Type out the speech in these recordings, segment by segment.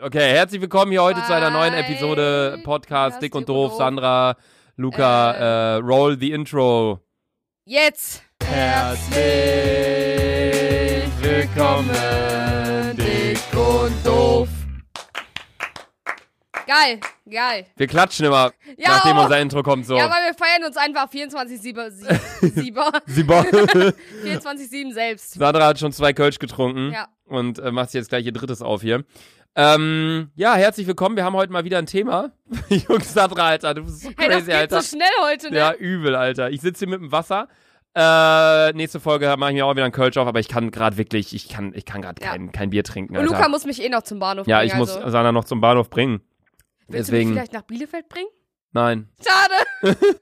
Okay, herzlich willkommen hier heute zu einer neuen. Episode Podcast Dick und Doof. Doof. Sandra, Luca, äh, roll the intro. Jetzt. Herzlich willkommen, Dick und Doof. Geil, geil. Wir klatschen immer, Ja, nachdem oh. unser Intro kommt. So. Ja, weil wir feiern uns einfach 24-7 Sie bo- 24-7 selbst. Sandra hat schon zwei Kölsch getrunken Ja. und äh, macht sich jetzt gleich ihr drittes auf hier. Ähm, ja, herzlich willkommen. Wir haben heute mal wieder ein Thema. Jungs, Sandra, Alter, du bist so Hey, das crazy, geht Alter. so schnell heute, ne? Ja, übel, Alter. Ich sitze hier mit dem Wasser. Äh, nächste Folge mache ich mir auch wieder einen Kölsch auf, aber ich kann gerade wirklich, ich kann, ich kann gerade Ja. kein, kein Bier trinken, Und Alter. Luca muss mich eh noch zum Bahnhof ja, bringen. ich muss also. Sandra noch zum Bahnhof bringen. Willst du mich Deswegen, vielleicht nach Bielefeld bringen? nein. Schade.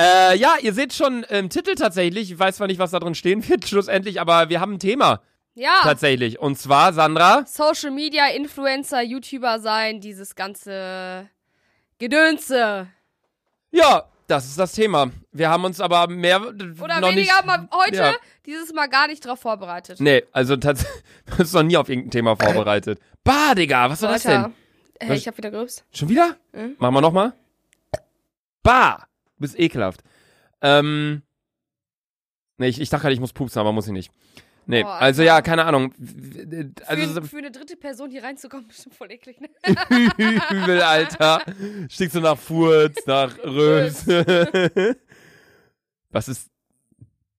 Äh, ja, ihr seht schon im Titel tatsächlich, ich weiß zwar nicht, was da drin stehen wird, schlussendlich, aber wir haben ein Thema Ja. tatsächlich. Und zwar, Sandra, Social Media, Influencer, YouTuber sein, dieses ganze Gedönse. ja, das ist das Thema. Wir haben uns aber mehr Oder noch weniger nicht, mal heute, ja. dieses Mal gar nicht drauf vorbereitet. Nee, also tatsächlich, du bist noch nie auf irgendein Thema vorbereitet. Bah, Digga, was war das denn? Alter. Hey, Was- ich hab wieder gerübst. Schon wieder? Mhm. Machen wir nochmal? Bah! Du bist ekelhaft. Ähm. Nee, ich, ich dachte gerade, ich muss pupsen, aber muss ich nicht. Nee, Boah, also ja, keine Ahnung. Also für, für eine dritte Person hier reinzukommen, bestimmt voll eklig, ne? übel, Alter. Stinkst du nach Furz, nach Röps. Was ist.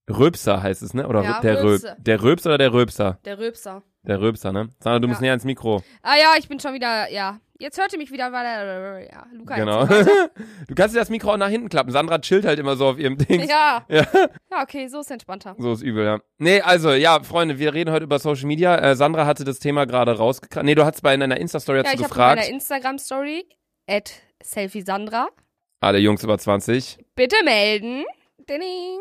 Röpser heißt es, ne? Oder Ja, der Röp. Röpse. Der Röps oder der Röpser? Der Röpser. Der Röpser, ne? Sandra, du musst Ja. näher ins Mikro. Ah ja, ich bin schon wieder, ja. Jetzt hört ihr mich wieder, weil er, ja, Luca Genau. Du kannst dir das Mikro auch nach hinten klappen. Sandra chillt halt immer so auf ihrem Ding. Ja. Ja. Ja, okay, so ist entspannter. So ist übel, ja. Nee, also, ja, Freunde, wir reden heute über Social Media. Äh, Sandra hatte das Thema gerade rausgekriegt. Nee, du hast bei in deiner Insta-Story Ja, dazu ich habe in gefragt. meiner Instagram-Story, at selfiesandra, Alle Jungs über 20. bitte melden. Ding.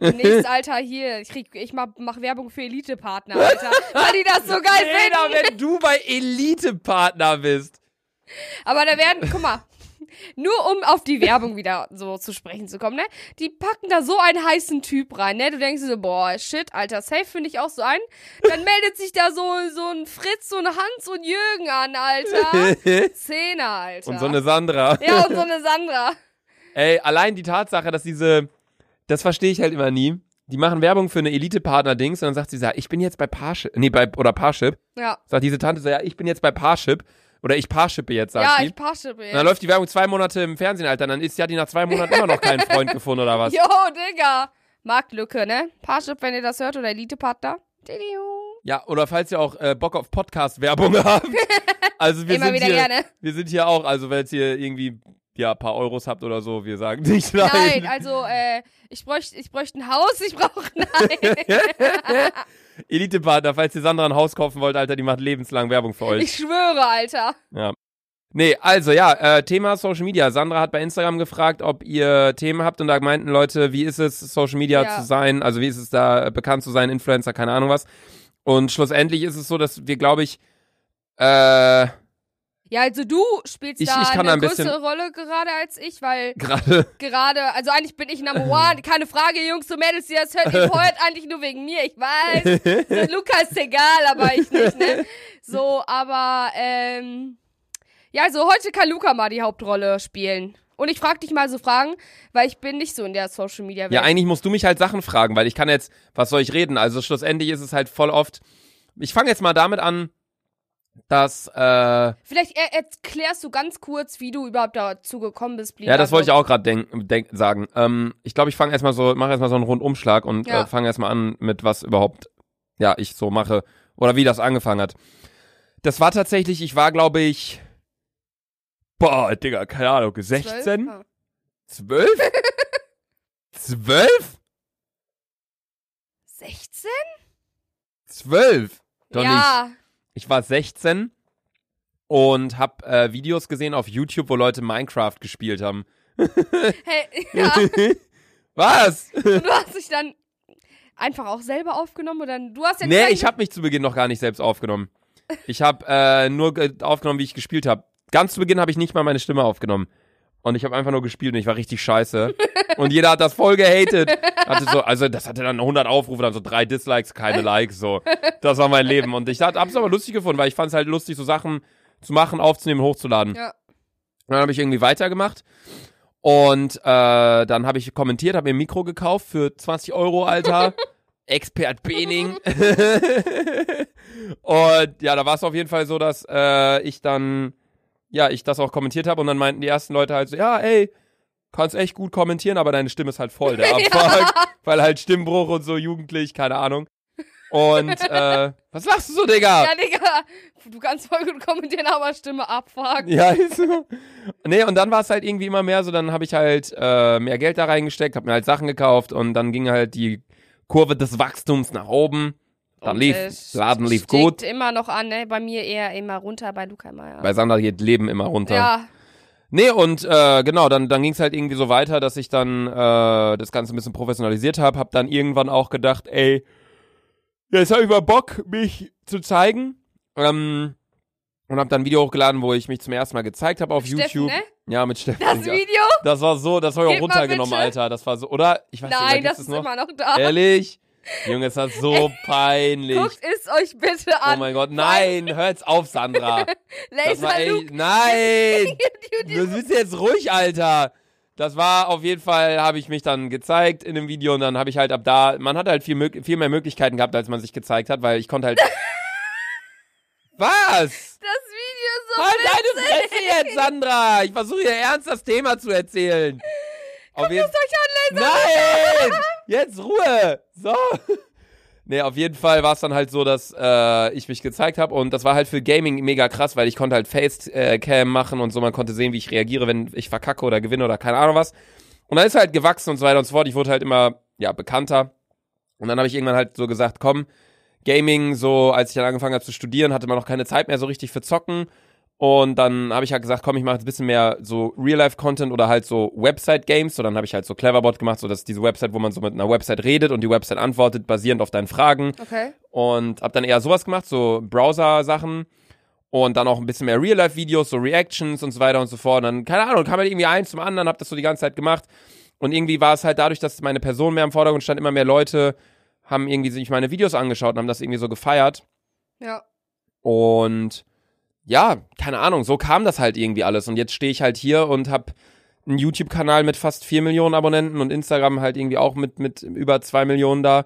Demnächst, Alter, hier, ich, krieg, ich mach, mach Werbung für Elite-Partner, Alter. weil die das so geil Jeder, finden. wenn du bei Elite-Partner bist. Aber da werden, guck mal, nur um auf die Werbung wieder so zu sprechen zu kommen, ne? Die packen da so einen heißen Typ rein, ne? Du denkst dir so, boah, shit, Alter, safe finde ich auch so einen. Dann meldet sich da so, so ein Fritz, so ein Hans und Jürgen an, Alter. Zehner, Alter. Und so eine Sandra. ja, und so eine Sandra. Ey, allein die Tatsache, dass diese, das verstehe ich halt immer nie. Die machen Werbung für eine Elite-Partner-Dings und dann sagt sie, ja, ich bin jetzt bei Parship, nee, bei, oder Parship. Ja. Sagt diese Tante so, ja, ich bin jetzt bei Parship. Oder ich Parshippe jetzt, sagt Ja, ich pasche Und dann jetzt. läuft die Werbung zwei Monate im Fernsehen, Alter. Dann ist ja die nach zwei Monaten immer noch keinen Freund gefunden, oder was? Jo, Digga. Marktlücke, ne? Parship, wenn ihr das hört, oder Elite-Partner. Ja, oder falls ihr auch äh, Bock auf Podcast-Werbung habt. Also wir Immer sind wieder hier, gerne. wir sind hier auch, also wenn ihr irgendwie ja, ein paar Euros habt oder so, wir sagen nicht nein. Nein, also, äh, ich bräuchte ich bräuchte ein Haus, ich brauche nein. Elite-Partner, falls ihr Sandra ein Haus kaufen wollt, Alter, die macht lebenslang Werbung für euch. Ich schwöre, Alter. Ja. Nee, also ja, äh, Thema Social Media. Sandra hat bei Instagram gefragt, ob ihr Themen habt und da meinten Leute, wie ist es, Social Media Ja. zu sein, also wie ist es da äh, bekannt zu sein, Influencer, keine Ahnung was. Und schlussendlich ist es so, dass wir, glaube ich, äh, Ja, also du spielst Ich- da ich eine ein größere Rolle gerade als ich, weil gerade gerade, also eigentlich bin ich Number One, keine Frage, Jungs und Mädels, die das hört, ihr hört eigentlich nur wegen mir, ich weiß. So, Luca ist egal, aber ich nicht, ne? So, aber, ähm, ja, also heute kann Luca mal die Hauptrolle spielen. Und ich frag dich mal so Fragen, weil ich bin nicht so in der Social Media Welt. Ja, eigentlich musst du mich halt Sachen fragen, weil ich kann jetzt, was soll ich reden? Also schlussendlich ist es halt voll oft. Ich fange jetzt mal damit an, dass, äh, Vielleicht er erklärst du ganz kurz, wie du überhaupt dazu gekommen bist. ja, das wollte ich auch gerade sagen. Ähm, ich glaube, ich fange erstmal so, mache erstmal so einen Rundumschlag und Ja. äh, fange erstmal an mit was überhaupt, ja, ich so mache oder wie das angefangen hat. Das war tatsächlich, ich war, glaube ich, boah, Digga, keine Ahnung, 16, Ah. 12? 12? 16? 12? Doch nicht. Ich war 16 und hab äh, Videos gesehen auf YouTube, wo Leute Minecraft gespielt haben. Hey, ja. Was? Und du hast dich dann einfach auch selber aufgenommen oder du hast ja nee, ich habe mich zu Beginn noch gar nicht selbst aufgenommen. Ich habe äh, nur ge- aufgenommen, wie ich gespielt habe. Ganz zu Beginn habe ich nicht mal meine Stimme aufgenommen. Und ich habe einfach nur gespielt und ich war richtig scheiße. und jeder hat das voll gehatet. Hatte so, also das hatte dann 100 Aufrufe, dann so drei Dislikes, keine Likes, so. Das war mein Leben. Und ich hat, hab's aber lustig gefunden, weil ich fand's halt lustig, so Sachen zu machen, aufzunehmen, hochzuladen. Ja. Und dann habe ich irgendwie weitergemacht. Und äh, dann habe ich kommentiert, habe mir ein Mikro gekauft für 20 Euro, Alter. Expert Bening. und ja, da war es auf jeden Fall so, dass äh, ich dann, ja, ich das auch kommentiert habe und dann meinten die ersten Leute halt so, ja, ey, kannst echt gut kommentieren, aber deine Stimme ist halt voll, der Abfuck. Weil halt Stimmbruch und so jugendlich, keine Ahnung. Und, äh, was lachst du so, Digga? Ja, Digga, du kannst voll gut kommentieren, aber Stimme abfuck. Ja, ist so. Nee, und dann war es halt irgendwie immer mehr so, dann habe ich halt äh, mehr Geld da reingesteckt, habe mir halt Sachen gekauft und dann ging halt die Kurve des Wachstums nach oben. Dann Und, lief, äh, Laden lief gut. immer noch an, ne? Bei mir eher immer runter, bei Luca immer, ja. Bei Sandra geht Leben immer runter. Ja, Nee, und äh, genau, dann, dann ging es halt irgendwie so weiter, dass ich dann äh, das Ganze ein bisschen professionalisiert habe. Hab dann irgendwann auch gedacht, ey, jetzt habe ich mal Bock, mich zu zeigen. Ähm, und hab dann ein Video hochgeladen, wo ich mich zum ersten Mal gezeigt habe auf Steffen, YouTube. ne? Ja, mit Steffen. Das ja. Video? Das war so, das habe ich auch runtergenommen. Alter. Das war so, oder? Ich weiß nicht, Nein, oder das ist noch? immer noch da. Ehrlich? Junge, ist das so peinlich. Guckt es euch bitte Oh an. mein Gott, nein, hört's auf, Sandra. Das war echt, nein. Du- bist jetzt ruhig, Alter. Das war auf jeden Fall, habe ich mich dann gezeigt in dem Video und dann habe ich halt ab da, man hat halt viel, viel mehr Möglichkeiten gehabt, als man sich gezeigt hat, weil ich konnte halt. Was? Das Video ist so Halt deine Fresse jetzt, Sandra! Ich versuche hier ernst das Thema zu erzählen. Auf jeden euch an, Laser. Nein! Jetzt Ruhe! So. Nee, auf jeden Fall war es dann halt so, dass äh, ich mich gezeigt habe und das war halt für Gaming mega krass, weil ich konnte halt Facecam machen und so, man konnte sehen, wie ich reagiere, wenn ich verkacke oder gewinne oder keine Ahnung was. Und dann ist halt gewachsen und so weiter und so fort. Ich wurde halt immer, ja, bekannter. Und dann habe ich irgendwann halt so gesagt, komm, Gaming, so als ich dann angefangen habe zu studieren, hatte man noch keine Zeit mehr so richtig für Zocken. Und dann habe ich halt gesagt, komm, ich mache jetzt ein bisschen mehr so Real-Life-Content oder halt so Website-Games. So, dann habe ich halt so Cleverbot gemacht, so dass diese Website, wo man so mit einer Website redet und die Website antwortet, basierend auf deinen Fragen. Okay. Und habe dann eher sowas gemacht, so Browser-Sachen. Und dann auch ein bisschen mehr Real-Life-Videos, so Reactions und so weiter und so fort. Und dann, keine Ahnung, kam halt irgendwie eins zum anderen, hab das so die ganze Zeit gemacht. Und irgendwie war es halt dadurch, dass meine Person mehr im Vordergrund stand, immer mehr Leute haben irgendwie sich meine Videos angeschaut und haben das irgendwie so gefeiert. Ja. Und ja, keine Ahnung, so kam das halt irgendwie alles. Und jetzt stehe ich halt hier und hab einen YouTube-Kanal mit fast 4 Millionen Abonnenten und Instagram halt irgendwie auch mit, mit über 2 Millionen da.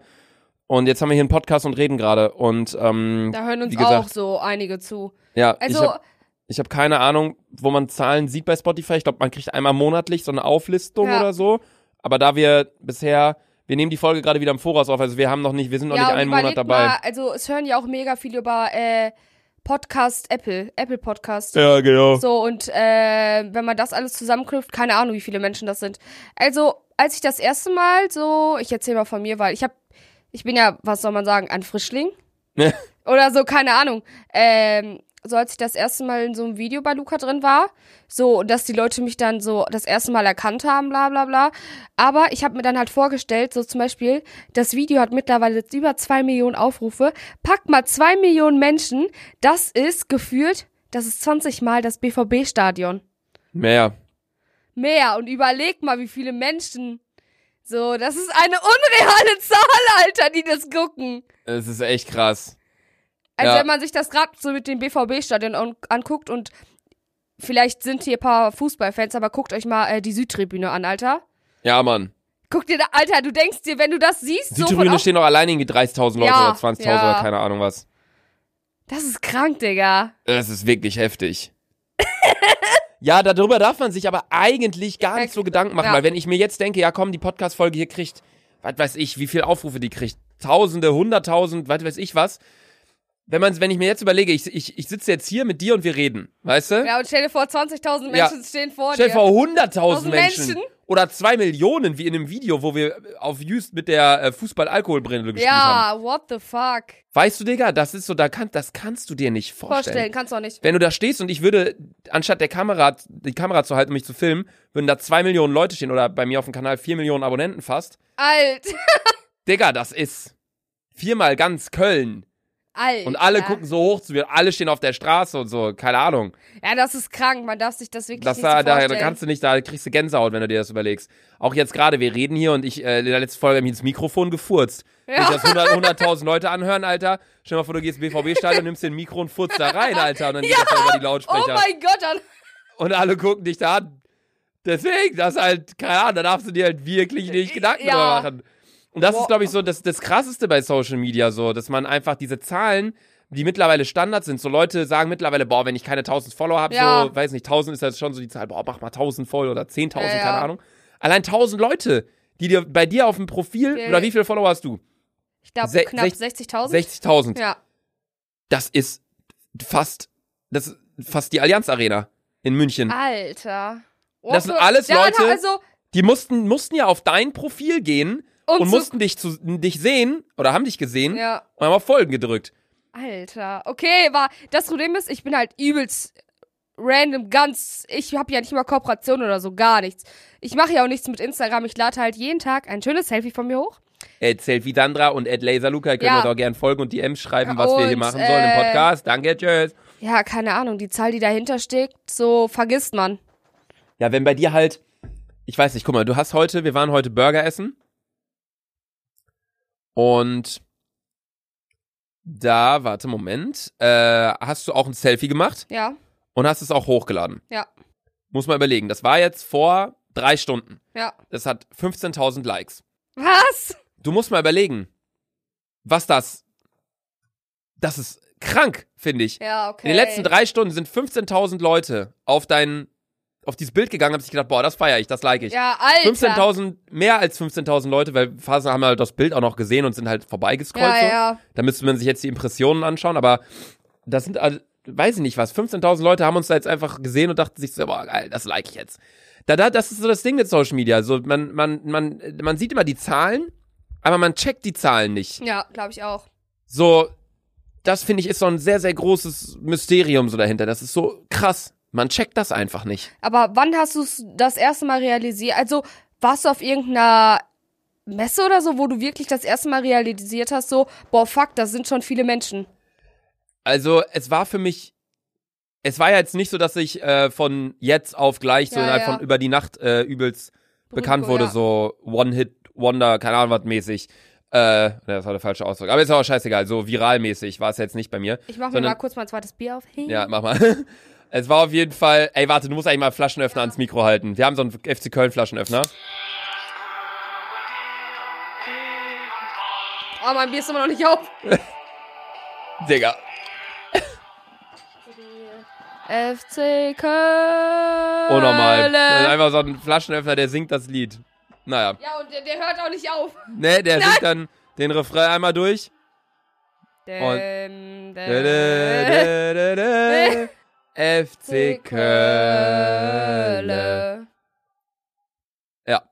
Und jetzt haben wir hier einen Podcast und reden gerade. Und ähm, Da hören uns gesagt, auch so einige zu. ja, Also, ich habe hab keine Ahnung, wo man Zahlen sieht bei Spotify. Ich glaube, man kriegt einmal monatlich so eine Auflistung Ja. oder so. Aber da wir bisher, wir nehmen die Folge gerade wieder im Voraus auf, also wir haben noch nicht, wir sind noch ja, nicht einen Monat dabei. Mal, also es hören ja auch mega viel über äh, Podcast Apple, Apple Podcast. Ja, genau. So, und äh, wenn man das alles zusammenknüpft, keine Ahnung, wie viele Menschen das sind. Also, als ich das erste Mal so, ich erzähle mal von mir, weil ich habe, ich bin ja, was soll man sagen, ein Frischling. Oder so, keine Ahnung. Ähm, so als ich das erste Mal in so einem Video bei Luca drin war, so, dass die Leute mich dann so das erste Mal erkannt haben, bla bla bla. Aber ich habe mir dann halt vorgestellt, so zum Beispiel, das Video hat mittlerweile jetzt über zwei Millionen Aufrufe. Pack mal zwei Millionen Menschen, das ist gefühlt, das ist 20 Mal das BVB-Stadion. Mehr. Mehr. Und überleg mal, wie viele Menschen. So, das ist eine unreale Zahl, Alter, die das gucken. Es ist echt krass. Also Ja. wenn man sich das gerade so mit dem BVB-Stadion an- anguckt und vielleicht sind hier ein paar Fußballfans, aber guckt euch mal äh, die Südtribüne an, Alter. Ja, Mann. Guck dir da, Alter, du denkst dir, wenn du das siehst, so von Südtribüne auf, stehen doch alleine irgendwie 30.000 Leute Ja, oder 20.000 ja. oder keine Ahnung was. Das ist krank, Digga. Das ist wirklich heftig. ja, darüber darf man sich aber eigentlich gar nicht so Gedanken machen, Ja. weil wenn ich mir jetzt denke, ja komm, die Podcast-Folge hier kriegt, was weiß ich, wie viel Aufrufe die kriegt, Tausende, Hunderttausend, was weiß ich was. Wenn man, wenn ich mir jetzt überlege, ich, ich, ich sitze jetzt hier mit dir und wir reden, weißt du? Ja, und stell dir vor, 20.000 Ja. Menschen stehen vor Stell dir dir. vor, 100.000 Tausend Menschen. Menschen? Oder zwei Millionen, wie in einem Video, wo wir auf Just mit der äh, Fußball-Alkoholbrille gespielt haben. Ja, what the fuck. Weißt du, Digga, das ist so, da kann, das kannst du dir nicht vorstellen. Vorstellen, kannst du auch nicht. Wenn du da stehst und ich würde, anstatt der Kamera, die Kamera zu halten, um mich zu filmen, würden da zwei Millionen Leute stehen oder bei mir auf dem Kanal vier Millionen Abonnenten fast. Alt. Digga, das ist viermal ganz Köln. Alter. Und alle gucken so hoch zu mir, alle stehen auf der Straße und so, keine Ahnung. Ja, das ist krank. Man darf sich das wirklich Das nicht da, so da, da vorstellen. kannst du nicht, da kriegst du Gänsehaut, wenn du dir das überlegst. Auch jetzt gerade, wir reden hier und ich, äh, in der letzten Folge habe ich ins Mikrofon gefurzt. Wenn Ja. sich das 100 100.000 Leute anhören, Alter. Stell dir mal vor, du gehst ins BVB-Stadion, nimmst den Mikro und furzt da rein, Alter. Und dann geht das da über die Oh Lautsprecher. mein Gott, dann. und alle gucken dich da an. Deswegen, das ist halt, keine Ahnung, da darfst du dir halt wirklich nicht Gedanken Ja. drüber machen. Und das ist, Wow. glaube ich, so das, das Krasseste bei Social Media, so, dass man einfach diese Zahlen, die mittlerweile Standard sind, so Leute sagen mittlerweile, boah, wenn ich keine 1000 Follower habe, Ja. so, weiß nicht, 1000 ist das schon so die Zahl, boah, mach mal 1000 voll oder 10.000, Ja, ja. keine Ahnung. Allein 1000 Leute, die dir bei dir auf dem Profil, Ja. oder wie viele Follower hast du? Ich glaube, knapp sech- 60.000. 60.000. Ja. Das ist fast, das ist fast die Allianz Arena in München. Alter. Oh, Das sind alles Leute- Also, Die mussten, mussten ja auf dein Profil gehen und, und mussten dich, zu, dich sehen oder haben dich gesehen Ja. und haben auf Folgen gedrückt. Alter. Okay, war. Das Problem ist, ich bin halt übelst random, ganz. Ich habe ja nicht mal Kooperation oder so, gar nichts. Ich mache ja auch nichts mit Instagram. Ich lade halt jeden Tag ein schönes Selfie von mir hoch. Ed Selfie Sandra und Ed Laserluca ihr könnt Ja. uns auch gerne folgen und DMs schreiben, was wir hier Und, machen sollen im äh, Podcast. Danke, tschüss. Ja, keine Ahnung, die Zahl, die dahinter steckt, so vergisst man. Ja, wenn bei dir halt, ich weiß nicht, guck mal, du hast heute, wir waren heute Burger essen und da, warte, Moment, äh, hast du auch ein Selfie gemacht Ja, und hast es auch hochgeladen. ja, Muss man überlegen. Das war jetzt vor drei Stunden. ja. Das hat 15.000 Likes. Was? Du musst mal überlegen, was das. Das ist krank, finde ich. Ja, okay. In den letzten drei Stunden sind 15.000 Leute auf dein, auf dieses Bild gegangen, haben sich gedacht, boah, das feiere ich, das like ich. Ja, Alter. 15.000, mehr als 15.000 Leute, weil Phasen haben halt das Bild auch noch gesehen und sind halt vorbeigescrollt. Ja, so. ja. Da müsste man sich jetzt die Impressionen anschauen, aber das sind, weiß ich nicht was, 15.000 Leute haben uns da jetzt einfach gesehen und dachten sich so, boah, geil, das like ich jetzt. Da, da, das ist so das Ding mit Social Media. So, man, man, man, man sieht immer die Zahlen, aber man checkt die Zahlen nicht. Ja, glaube ich auch. So, das finde ich ist so ein sehr, sehr großes Mysterium so dahinter. Das ist so krass. Man checkt das einfach nicht. Aber wann hast du es das erste Mal realisiert? Also, warst du auf irgendeiner Messe oder so, wo du wirklich das erste Mal realisiert hast, so, boah, fuck, das sind schon viele Menschen. Also, es war für mich, es war ja jetzt nicht so, dass ich äh, von jetzt auf gleich so Ja, innerhalb ja. von über die Nacht äh, übelst bekannt wurde, ja. so One-Hit-Wonder, keine Ahnung was mäßig. Äh, das war der falsche Ausdruck. Aber ist auch scheißegal, so viralmäßig war es jetzt nicht bei mir. Ich mach mir sondern- mal kurz mein zweites Bier auf. Ja, mach mal. Es war auf jeden Fall, ey, warte, du musst eigentlich mal Flaschenöffner ans Mikro halten. Wir haben so einen FC Köln Flaschenöffner. Oh, mein Bier ist immer noch nicht auf. Digga. FC Köln. Unnormal. Das ist einfach so ein Flaschenöffner, der singt das Lied. Naja. Ja, und der, der hört auch nicht auf. Ne, der singt dann den Refrain einmal durch. Dä, dä, dä, dä. FC Köln. Ja.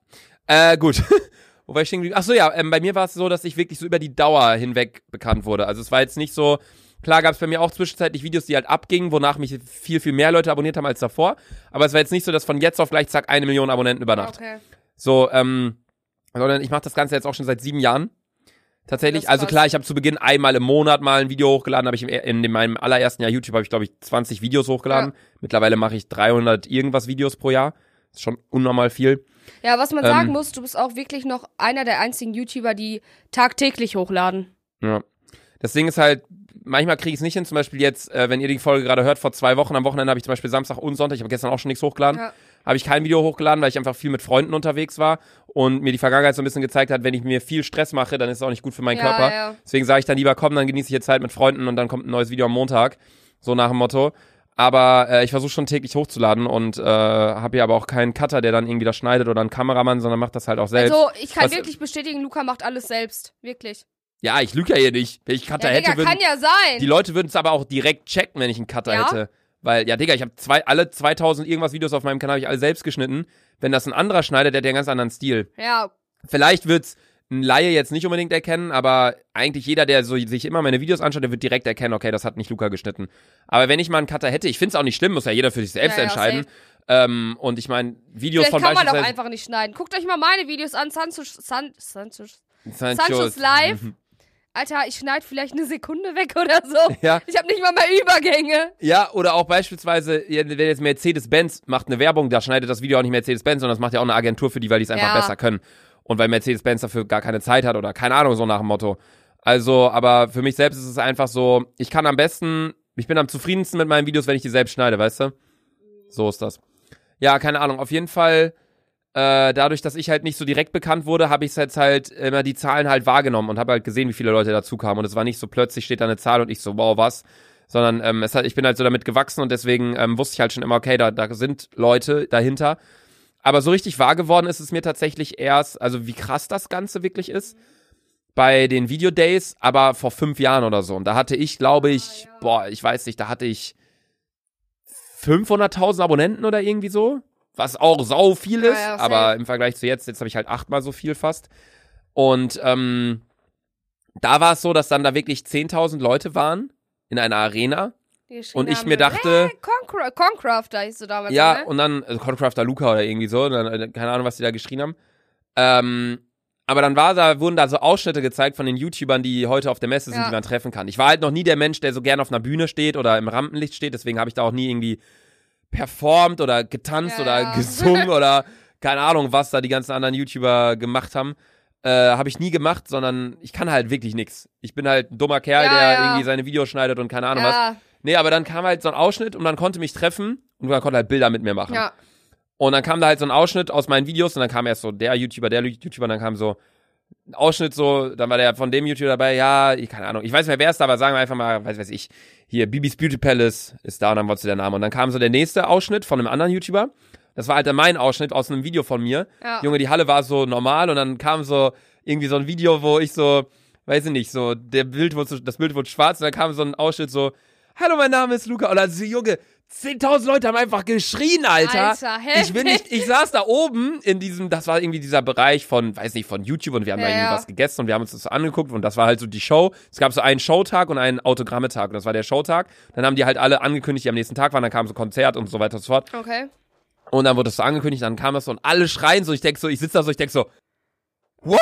Äh, gut. Wo war ich stehen geblieben? Ach so, ja, ähm, bei mir war es so, dass ich wirklich so über die Dauer hinweg bekannt wurde. Also es war jetzt nicht so, klar gab es bei mir auch zwischenzeitlich Videos, die halt abgingen, wonach mich viel, viel mehr Leute abonniert haben als davor. Aber es war jetzt nicht so, dass von jetzt auf gleich zack eine Million Abonnenten über Nacht. Okay. So, ähm, sondern ich mache das Ganze jetzt auch schon seit sieben Jahren. Tatsächlich. Das Also klar, ich habe zu Beginn einmal im Monat mal ein Video hochgeladen, habe ich im, in, in meinem allerersten Jahr YouTube habe ich glaube ich 20 Videos hochgeladen. Mittlerweile mache ich 300 irgendwas Videos pro Jahr. ist schon unnormal viel. Ja, was man Ähm, sagen muss, du bist auch wirklich noch einer der einzigen YouTuber, die tagtäglich hochladen. Ja. Das Ding ist halt, manchmal kriege ich es nicht hin. Zum Beispiel jetzt, äh, wenn ihr die Folge gerade hört, vor zwei Wochen am Wochenende habe ich zum Beispiel Samstag und Sonntag, ich habe gestern auch schon nichts hochgeladen, Ja. Habe ich kein Video hochgeladen, weil ich einfach viel mit Freunden unterwegs war und mir die Vergangenheit so ein bisschen gezeigt hat, wenn ich mir viel Stress mache, dann ist es auch nicht gut für meinen Ja, Körper. ja. Deswegen sage ich dann lieber, komm, dann genieße ich jetzt Zeit mit Freunden und dann kommt ein neues Video am Montag. So nach dem Motto. Aber äh, ich versuche schon täglich hochzuladen und äh, habe hier aber auch keinen Cutter, der dann irgendwie das schneidet oder einen Kameramann, sondern macht das halt auch selbst. Also, ich kann Was- wirklich bestätigen, Luca macht alles selbst. Wirklich. ja, ich lüge ja hier nicht. Wenn ich Cutter Ja, hätte, Digga, würden, kann ja sein. die Leute würden es aber auch direkt checken, wenn ich einen Cutter Ja? hätte. Weil, ja, Digga, ich habe zwei, alle 2000 irgendwas Videos auf meinem Kanal, habe ich alle selbst geschnitten. Wenn das ein anderer schneidet, der hat ja einen ganz anderen Stil. ja, Vielleicht wird's ein Laie jetzt nicht unbedingt erkennen, aber eigentlich jeder, der so sich immer meine Videos anschaut, der wird direkt erkennen, okay, das hat nicht Luca geschnitten. Aber wenn ich mal einen Cutter hätte, ich find's auch nicht schlimm, muss ja jeder für sich selbst Ja, ja, entscheiden. ähm, und ich meine, Videos vielleicht von kann man auch beispielsweise einfach nicht schneiden. Guckt euch mal meine Videos an. Sancho, San, Sancho, Sanchos- Sanchos Live. Alter, ich schneide vielleicht eine Sekunde weg oder so. Ja. Ich habe nicht mal mehr Übergänge. Ja, oder auch beispielsweise, wenn jetzt Mercedes-Benz macht eine Werbung, da schneidet das Video auch nicht Mercedes-Benz, sondern das macht ja auch eine Agentur für die, weil die es einfach Ja. besser können. Und weil Mercedes-Benz dafür gar keine Zeit hat oder keine Ahnung, so nach dem Motto. Also, aber für mich selbst ist es einfach so, ich kann am besten, ich bin am zufriedensten mit meinen Videos, wenn ich die selbst schneide, weißt du? So ist das. Ja, keine Ahnung, auf jeden Fall, äh, dadurch, dass ich halt nicht so direkt bekannt wurde, habe ich jetzt halt immer die Zahlen halt wahrgenommen und habe halt gesehen, wie viele Leute dazu kamen. Und es war nicht so plötzlich steht da eine Zahl und ich so, wow, was? Sondern ähm, es hat, ich bin halt so damit gewachsen und deswegen ähm, wusste ich halt schon immer, okay, da, da sind Leute dahinter. Aber so richtig wahr geworden ist es mir tatsächlich erst, also wie krass das Ganze wirklich ist, bei den Video Days, aber vor fünf Jahren oder so. Und da hatte ich, glaube ich, boah, ich weiß nicht, da hatte ich 500.000 Abonnenten oder irgendwie so. Was auch sau viel Ja, ist, ja, safe. aber im Vergleich zu jetzt, jetzt habe ich halt achtmal so viel fast. Und ähm, da war es so, dass dann da wirklich 10.000 Leute waren in einer Arena. Und ich haben, mir dachte, Hey, Concra Concrafter hieß du damals. ja, ne? und dann, also Concrafter Luca oder irgendwie so, dann, äh, keine Ahnung, was die da geschrien haben. Ähm, aber dann war da, wurden da so Ausschnitte gezeigt von den YouTubern, die heute auf der Messe sind, Ja. die man treffen kann. Ich war halt noch nie der Mensch, der so gern auf einer Bühne steht oder im Rampenlicht steht, deswegen habe ich da auch nie irgendwie performt oder getanzt Ja, oder gesungen oder keine Ahnung, was da die ganzen anderen YouTuber gemacht haben. Äh, habe ich nie gemacht, sondern ich kann halt wirklich nix. Ich bin halt ein dummer Kerl, Ja, der ja. irgendwie seine Videos schneidet und keine Ahnung was. Nee, aber dann kam halt so ein Ausschnitt und man konnte mich treffen und man konnte halt Bilder mit mir machen. Und dann kam da halt so ein Ausschnitt aus meinen Videos und dann kam erst so der YouTuber, der YouTuber, und dann kam so Ausschnitt so, dann war der von dem YouTuber dabei, ja, ich, keine Ahnung, ich weiß nicht wer es da war, sagen wir einfach mal, weiß weiß ich, hier, Bibis Beauty Palace ist da und dann wolltest du der Name. Und dann kam so der nächste Ausschnitt von einem anderen YouTuber. Das war halt dann mein Ausschnitt aus einem Video von mir. Ja. Junge, die Halle war so normal und dann kam so irgendwie so ein Video, wo ich so, weiß ich nicht, so, der Bild wurde, so- das Bild wurde schwarz und dann kam so ein Ausschnitt so, hallo, mein Name ist Luca. Und dann so, Junge, 10.000 Leute haben einfach geschrien, Alter. Alter, ich bin nicht, ich saß da oben in diesem, das war irgendwie dieser Bereich von, weiß nicht, von YouTube und wir haben da Ja, irgendwie ja. was gegessen und wir haben uns das so angeguckt und das war halt so die Show. Es gab so einen Showtag und einen Autogrammetag und das war der Showtag. Dann haben die halt alle angekündigt, die am nächsten Tag waren, dann kam so Konzert und so weiter und so fort. Okay. Und dann wurde das so angekündigt, dann kam das so und alle schreien so. Ich denk so, ich sitze da so, ich denk so, what?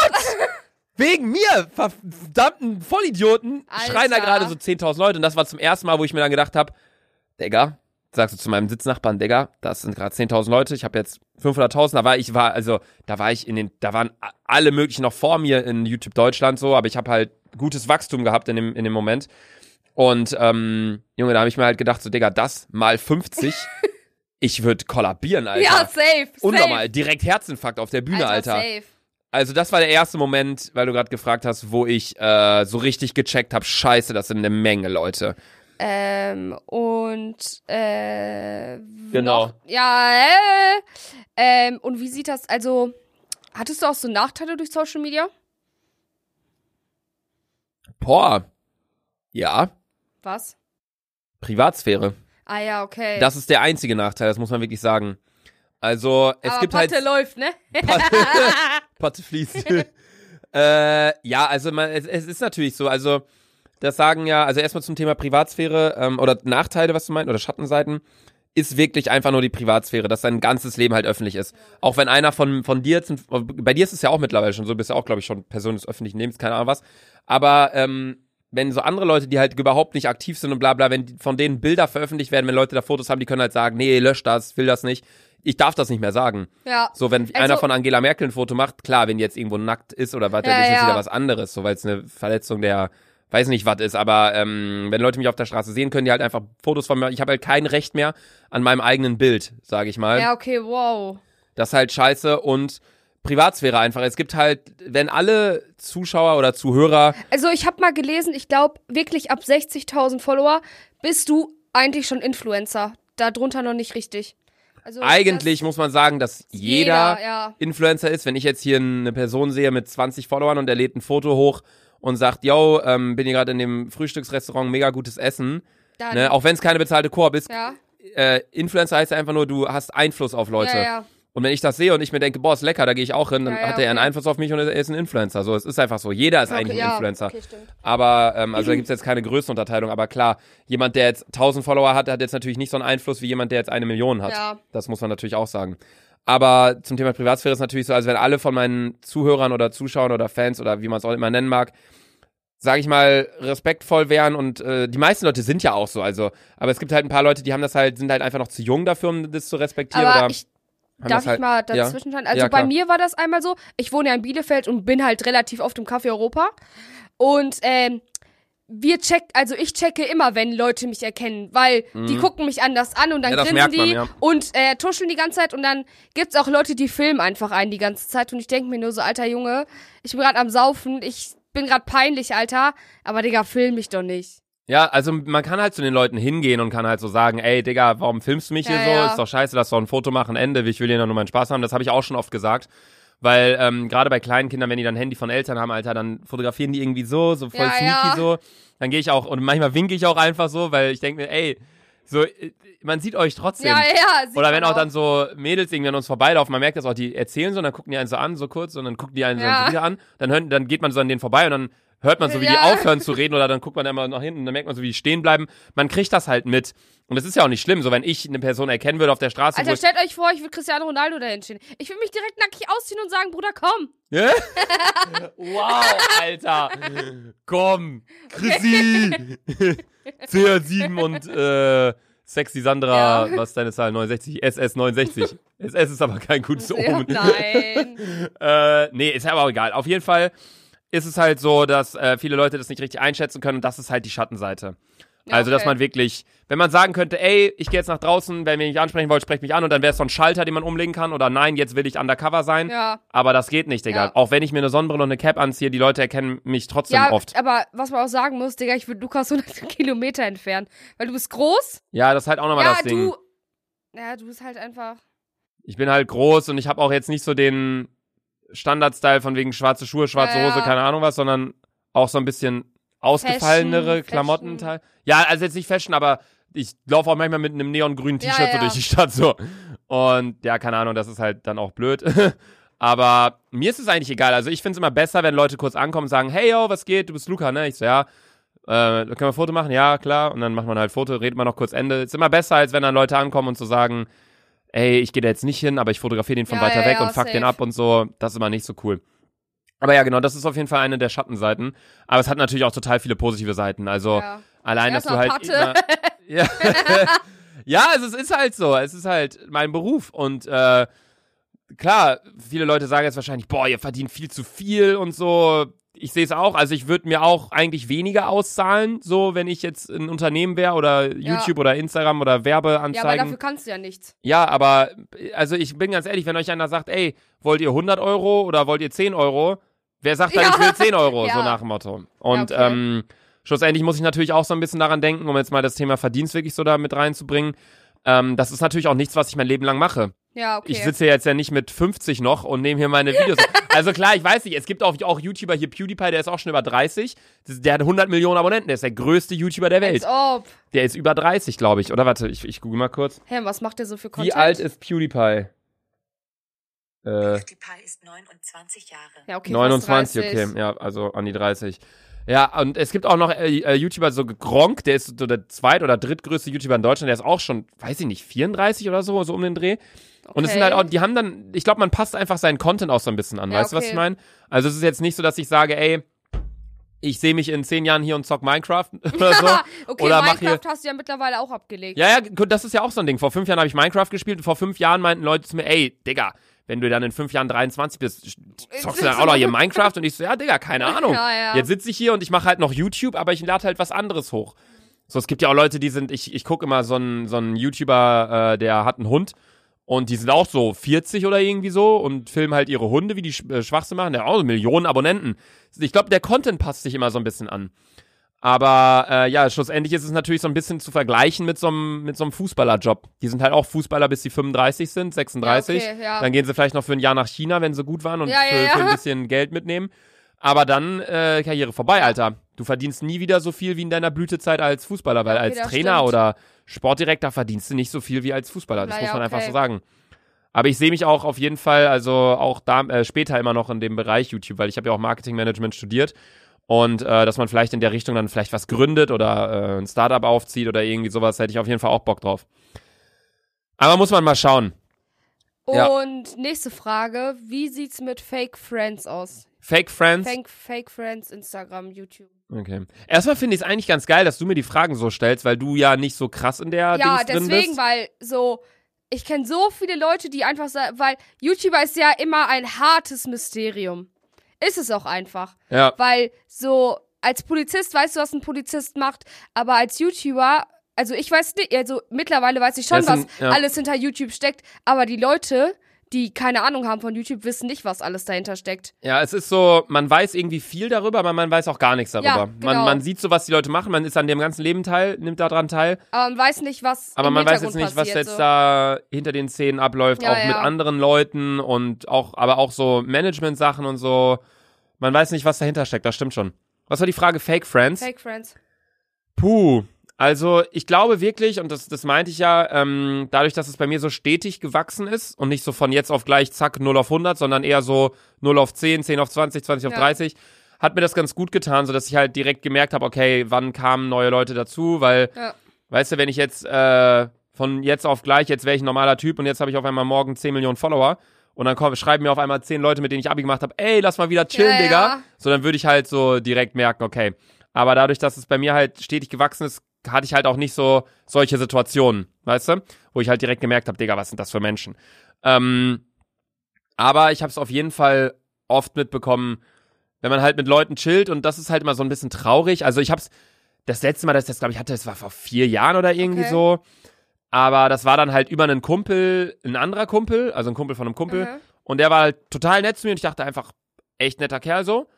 Wegen mir, verdammten Vollidioten, schreien da Alter. gerade so 10.000 Leute. Und das war zum ersten Mal, wo ich mir dann gedacht habe, Digga, sagst du zu meinem Sitznachbarn, Digga, das sind gerade 10.000 Leute, ich habe jetzt 500.000, da war ich, war, also, da war ich in den, da waren alle möglichen noch vor mir in YouTube Deutschland so, aber ich habe halt gutes Wachstum gehabt in dem, in dem Moment. Und, ähm, Junge, da habe ich mir halt gedacht, so, Digga, das mal 50, ich würde kollabieren, Alter. Ja, safe. Unnormal, safe. direkt Herzinfarkt auf der Bühne, Alter. Safe. Also das war der erste Moment, weil du gerade gefragt hast, wo ich äh, so richtig gecheckt habe, scheiße, das sind eine Menge Leute. Ähm, und, äh, Genau. Noch, ja, äh, ähm, und wie sieht das, also, hattest du auch so Nachteile durch Social Media? Boah. Ja, Was? Privatsphäre. Ah ja, okay. Das ist der einzige Nachteil, das muss man wirklich sagen. Also, es Aber gibt Patte halt läuft, ne? Patte fließt. äh, ja, also man, es, es ist natürlich so, also das sagen ja, also erstmal zum Thema Privatsphäre ähm, oder Nachteile, was du meinst, oder Schattenseiten, ist wirklich einfach nur die Privatsphäre, dass dein ganzes Leben halt öffentlich ist. Auch wenn einer von, von dir, zum, bei dir ist es ja auch mittlerweile schon so, bist ja auch, glaube ich, schon Person des öffentlichen Lebens, keine Ahnung was, aber ähm, wenn so andere Leute, die halt überhaupt nicht aktiv sind und bla bla, wenn von denen Bilder veröffentlicht werden, wenn Leute da Fotos haben, die können halt sagen, nee, lösch das, will das nicht. Ich darf das nicht mehr sagen. ja. So, wenn Also- einer von Angela Merkel ein Foto macht, klar, wenn die jetzt irgendwo nackt ist oder was, dann Ja, ist es ja. wieder was anderes, so weil es eine Verletzung der, weiß nicht was ist, aber ähm, wenn Leute mich auf der Straße sehen, können die halt einfach Fotos von mir. Ich habe halt kein Recht mehr an meinem eigenen Bild, sage ich mal. Ja, okay, wow. Das ist halt scheiße und Privatsphäre einfach. Es gibt halt, wenn alle Zuschauer oder Zuhörer, Also ich habe mal gelesen, ich glaube wirklich ab 60.000 Follower bist du eigentlich schon Influencer. Darunter noch nicht richtig. Also eigentlich muss man sagen, dass das, jeder, ja. Influencer ist. Wenn ich jetzt hier eine Person sehe mit 20 Followern und der lädt ein Foto hoch und sagt, yo, ähm, bin hier gerade in dem Frühstücksrestaurant, mega gutes Essen. Dann, Ne? Auch wenn es keine bezahlte Koop ist. ja. Äh, Influencer heißt ja einfach nur, du hast Einfluss auf Leute. Ja, ja. Und wenn ich das sehe und ich mir denke, boah, ist lecker, da gehe ich auch hin, dann Ja, ja, hat er einen okay. Einfluss auf mich und er ist ein Influencer. So, es ist einfach so. Jeder ist eigentlich okay, ein ja, Influencer. Okay. Aber, ähm, also da gibt's jetzt keine Größenunterteilung, aber klar, jemand, der jetzt 1000 Follower hat, hat jetzt natürlich nicht so einen Einfluss wie jemand, der jetzt eine Million hat. Ja. Das muss man natürlich auch sagen. Aber zum Thema Privatsphäre ist natürlich so, also wenn alle von meinen Zuhörern oder Zuschauern oder Fans oder wie man es auch immer nennen mag, sag ich mal, respektvoll wären und äh, die meisten Leute sind ja auch so, also, aber es gibt halt ein paar Leute, die haben das halt, sind halt einfach noch zu jung dafür, um das zu respektieren Aber oder ich Darf halt, ich mal ja. dazwischen schauen? Also Ja, bei mir war das einmal so, ich wohne ja in Bielefeld und bin halt relativ oft im Café Europa. Und ähm, wir check, also ich checke immer, wenn Leute mich erkennen, weil die gucken mich anders an und dann Mhm. Ja, grinsen merkt man, die ja. und äh, tuscheln die ganze Zeit und dann gibt's auch Leute, die filmen einfach einen die ganze Zeit und ich denke mir nur so, alter Junge, ich bin gerade am Saufen, ich bin gerade peinlich, Alter, aber Digga, film mich doch nicht. Ja, also man kann halt zu den Leuten hingehen und kann halt so sagen, ey Digga, warum filmst du mich Ja, hier so? Ist doch scheiße, lass doch ein Foto machen, Ende, ich will hier nur meinen Spaß haben. Das habe ich auch schon oft gesagt. Weil ähm, gerade bei kleinen Kindern, wenn die dann Handy von Eltern haben, Alter, dann fotografieren die irgendwie so, so voll Ja, sneaky ja. so. Dann gehe ich auch, und manchmal winke ich auch einfach so, weil ich denke mir, ey, so, äh, man sieht euch trotzdem. Ja, ja, sieht Oder wenn man auch dann so Mädels irgendwie an uns vorbeilaufen, man merkt das auch, die erzählen so, und dann gucken die einen so an, so kurz, und dann gucken die einen Ja. so wieder an, dann, hören, dann geht man so an denen vorbei und dann hört man so, wie die Ja. aufhören zu reden oder dann guckt man immer nach hinten und dann merkt man so, wie die stehen bleiben. Man kriegt das halt mit. Und das ist ja auch nicht schlimm, so wenn ich eine Person erkennen würde auf der Straße, Alter, stellt euch vor, ich würde Cristiano Ronaldo dahin stehen. Ich würde mich direkt nackig ausziehen und sagen, Bruder, komm. Ja? wow, Alter. Komm, Chrissy. CR7 und äh, Sexy Sandra, Ja. was ist deine Zahl? 69, SS 69. SS ist aber kein gutes Omen. nein. Äh, nee, ist aber auch egal. Auf jeden Fall ist es halt so, dass äh, viele Leute das nicht richtig einschätzen können und das ist halt die Schattenseite. Ja, also, dass man wirklich, wenn man sagen könnte, ey, ich gehe jetzt nach draußen, wenn ihr mich ansprechen wollt, sprecht mich an und dann wäre es so ein Schalter, den man umlegen kann oder nein, jetzt will ich undercover sein. Ja. Aber das geht nicht, Digga. Ja. Auch wenn ich mir eine Sonnenbrille und eine Cap anziehe, die Leute erkennen mich trotzdem Ja, oft. aber was man auch sagen muss, Digga, ich würde Lukas 100 Kilometer entfernen. Weil du bist groß. Ja, das ist halt auch nochmal ja, das Ding. du. Ja, du bist halt einfach. Ich bin halt groß und ich habe auch jetzt nicht so den Standard-Style von wegen schwarze Schuhe, schwarze Ja, ja. Hose, keine Ahnung was, sondern auch so ein bisschen ausgefallenere Fashion, Klamotten. Fashion. Ja, also jetzt nicht Fashion, aber ich laufe auch manchmal mit einem neongrünen Ja, T-Shirt so ja. durch die Stadt so. Und ja, keine Ahnung, das ist halt dann auch blöd. aber mir ist es eigentlich egal. Also ich finde es immer besser, wenn Leute kurz ankommen und sagen, hey yo, was geht? Du bist Luca, ne? Ich so, ja. Äh, können wir ein Foto machen? Ja, klar. Und dann macht man halt Foto, redet man noch kurz Ende. Ist immer besser, als wenn dann Leute ankommen und so sagen, ey, ich gehe da jetzt nicht hin, aber ich fotografiere den von Ja, weiter ja, weg ja, und fuck den safe. ab und so. Das ist immer nicht so cool. Aber ja, genau, das ist auf jeden Fall eine der Schattenseiten. Aber es hat natürlich auch total viele positive Seiten. Also allein, dass du halt immer, ja, ja, also es ist halt so. Es ist halt mein Beruf und äh, klar, viele Leute sagen jetzt wahrscheinlich, boah, ihr verdient viel zu viel und so. Ich sehe es auch. Also ich würde mir auch eigentlich weniger auszahlen, so wenn ich jetzt ein Unternehmen wäre oder Ja. YouTube oder Instagram oder Ja, aber Werbeanzeigen. dafür kannst du ja nichts. Ja, aber also ich bin ganz ehrlich, wenn euch einer sagt, ey, wollt ihr 100 Euro oder wollt ihr 10 Euro? Wer sagt dann, Ja. ich will 10 Euro? Ja. So nach dem Motto. Und okay. ähm, schlussendlich muss ich natürlich auch so ein bisschen daran denken, um jetzt mal das Thema Verdienst wirklich so da mit reinzubringen. Ähm, das ist natürlich auch nichts, was ich mein Leben lang mache. Ja, okay. Ich sitze hier jetzt ja nicht mit 50 noch und nehme hier meine Videos. also klar, ich weiß nicht, es gibt auch, auch YouTuber hier, PewDiePie, der ist auch schon über 30. Das, der hat 100 Millionen Abonnenten, der ist der größte YouTuber der Welt. Als ob. Der ist über 30, glaube ich. Oder warte, ich, ich google mal kurz. Hä, was macht der so für Content? Wie alt ist PewDiePie? Äh, PewDiePie ist 29 Jahre. Ja, okay, 29, fast 30. okay, ja, also an die 30. Ja, und es gibt auch noch äh, äh, YouTuber, so Gronk, der ist so der zweit- oder drittgrößte YouTuber in Deutschland, der ist auch schon, weiß ich nicht, 34 oder so, so um den Dreh. Und es sind Okay. halt auch, die haben dann, ich glaube, man passt einfach seinen Content auch so ein bisschen an, Ja, weißt du, was okay. ich meine? Also es ist jetzt nicht so, dass ich sage, ey, ich sehe mich in zehn Jahren hier und zock Minecraft oder so. okay, Oder Minecraft hast du ja mittlerweile auch abgelegt. Ja, ja, gut, das ist ja auch so ein Ding. Vor fünf Jahren habe ich Minecraft gespielt und vor fünf Jahren meinten Leute zu mir, ey, Digga, wenn du dann in fünf Jahren 23 bist, zockst du dann auch noch hier Minecraft? Und ich so, ja, Digga, keine Ahnung. Ja, ja. Jetzt sitze ich hier und ich mache halt noch YouTube, aber ich lade halt was anderes hoch. So, es gibt ja auch Leute, die sind, ich, ich gucke immer so einen so einen YouTuber, äh, der hat einen Hund und die sind auch so 40 oder irgendwie so und filmen halt ihre Hunde, wie die äh, Schwachsinn machen. Der hat auch so Millionen Abonnenten. Ich glaube, der Content passt sich immer so ein bisschen an. Aber äh, ja, schlussendlich ist es natürlich so ein bisschen zu vergleichen mit so einem mit so einem Fußballerjob. Die sind halt auch Fußballer, bis sie 35 sind, 36. Ja, okay, ja. Dann gehen sie vielleicht noch für ein Jahr nach China, wenn sie gut waren und Ja, für, für ein bisschen Geld mitnehmen. Aber dann äh, Karriere vorbei, Alter. Du verdienst nie wieder so viel wie in deiner Blütezeit als Fußballer, weil okay, als Trainer stimmt. oder Sportdirektor verdienst du nicht so viel wie als Fußballer. Das Na muss man einfach okay. so sagen. Aber ich sehe mich auch auf jeden Fall, also auch da äh, später immer noch in dem Bereich YouTube, weil ich habe ja auch Marketingmanagement studiert und äh, dass man vielleicht in der Richtung dann vielleicht was gründet oder äh, ein Startup aufzieht oder irgendwie sowas, hätte ich auf jeden Fall auch Bock drauf. Aber muss man mal schauen. Ja. Und nächste Frage, wie sieht's mit Fake Friends aus? Fake Friends. Fake, Fake Friends, Instagram, YouTube. Okay. Erstmal finde ich es eigentlich ganz geil, dass du mir die Fragen so stellst, weil du ja nicht so krass in der Ja, Dings drin deswegen, bist. weil so, ich kenne so viele Leute, die einfach sagen, weil YouTuber ist ja immer ein hartes Mysterium. Ist es auch einfach. Ja. Weil so, als Polizist weißt du, was ein Polizist macht, aber als YouTuber, also ich weiß nicht, also mittlerweile weiß ich schon, sind- was ja. alles hinter YouTube steckt, aber die Leute, die keine Ahnung haben von YouTube, wissen nicht, was alles dahinter steckt. Ja, es ist so, man weiß irgendwie viel darüber, aber man weiß auch gar nichts darüber. Ja, man, genau. man sieht so, was die Leute machen, man ist an dem ganzen Leben teil, nimmt daran teil, Aber man weiß nicht, was aber man weiß jetzt nicht, was passiert, jetzt so. da hinter den Szenen abläuft, Ja, auch mit ja. anderen Leuten und auch, aber auch so Management-Sachen und so. Man weiß nicht, was dahinter steckt, das stimmt schon. Was war die Frage? Fake Friends? Fake Friends. Puh. Also ich glaube wirklich, und das, das meinte ich ja, ähm, dadurch, dass es bei mir so stetig gewachsen ist und nicht so von jetzt auf gleich zack 0 auf 100, sondern eher so 0 auf 10, 10 auf 20, 20 auf Ja. 30, hat mir das ganz gut getan, so dass ich halt direkt gemerkt habe, okay, wann kamen neue Leute dazu, weil, Ja. weißt du, wenn ich jetzt äh, von jetzt auf gleich, jetzt wäre ich ein normaler Typ und jetzt habe ich auf einmal morgen 10 Millionen Follower und dann kommen, schreiben mir auf einmal 10 Leute, mit denen ich Abi gemacht habe, ey, lass mal wieder chillen, Ja, Digga. So, dann würde ich halt so direkt merken, okay. Aber dadurch, dass es bei mir halt stetig gewachsen ist, hatte ich halt auch nicht so solche Situationen, weißt du? Wo ich halt direkt gemerkt habe, Digga, was sind das für Menschen? Ähm, aber ich habe es auf jeden Fall oft mitbekommen, wenn man halt mit Leuten chillt und das ist halt immer so ein bisschen traurig. Also ich hab's, das letzte Mal, dass ich das, glaube ich, hatte, das war vor vier Jahren oder irgendwie Okay. so. Aber das war dann halt über einen Kumpel, ein anderer Kumpel, also ein Kumpel von einem Kumpel. Mhm. Und der war halt total nett zu mir und ich dachte einfach, echt netter Kerl so.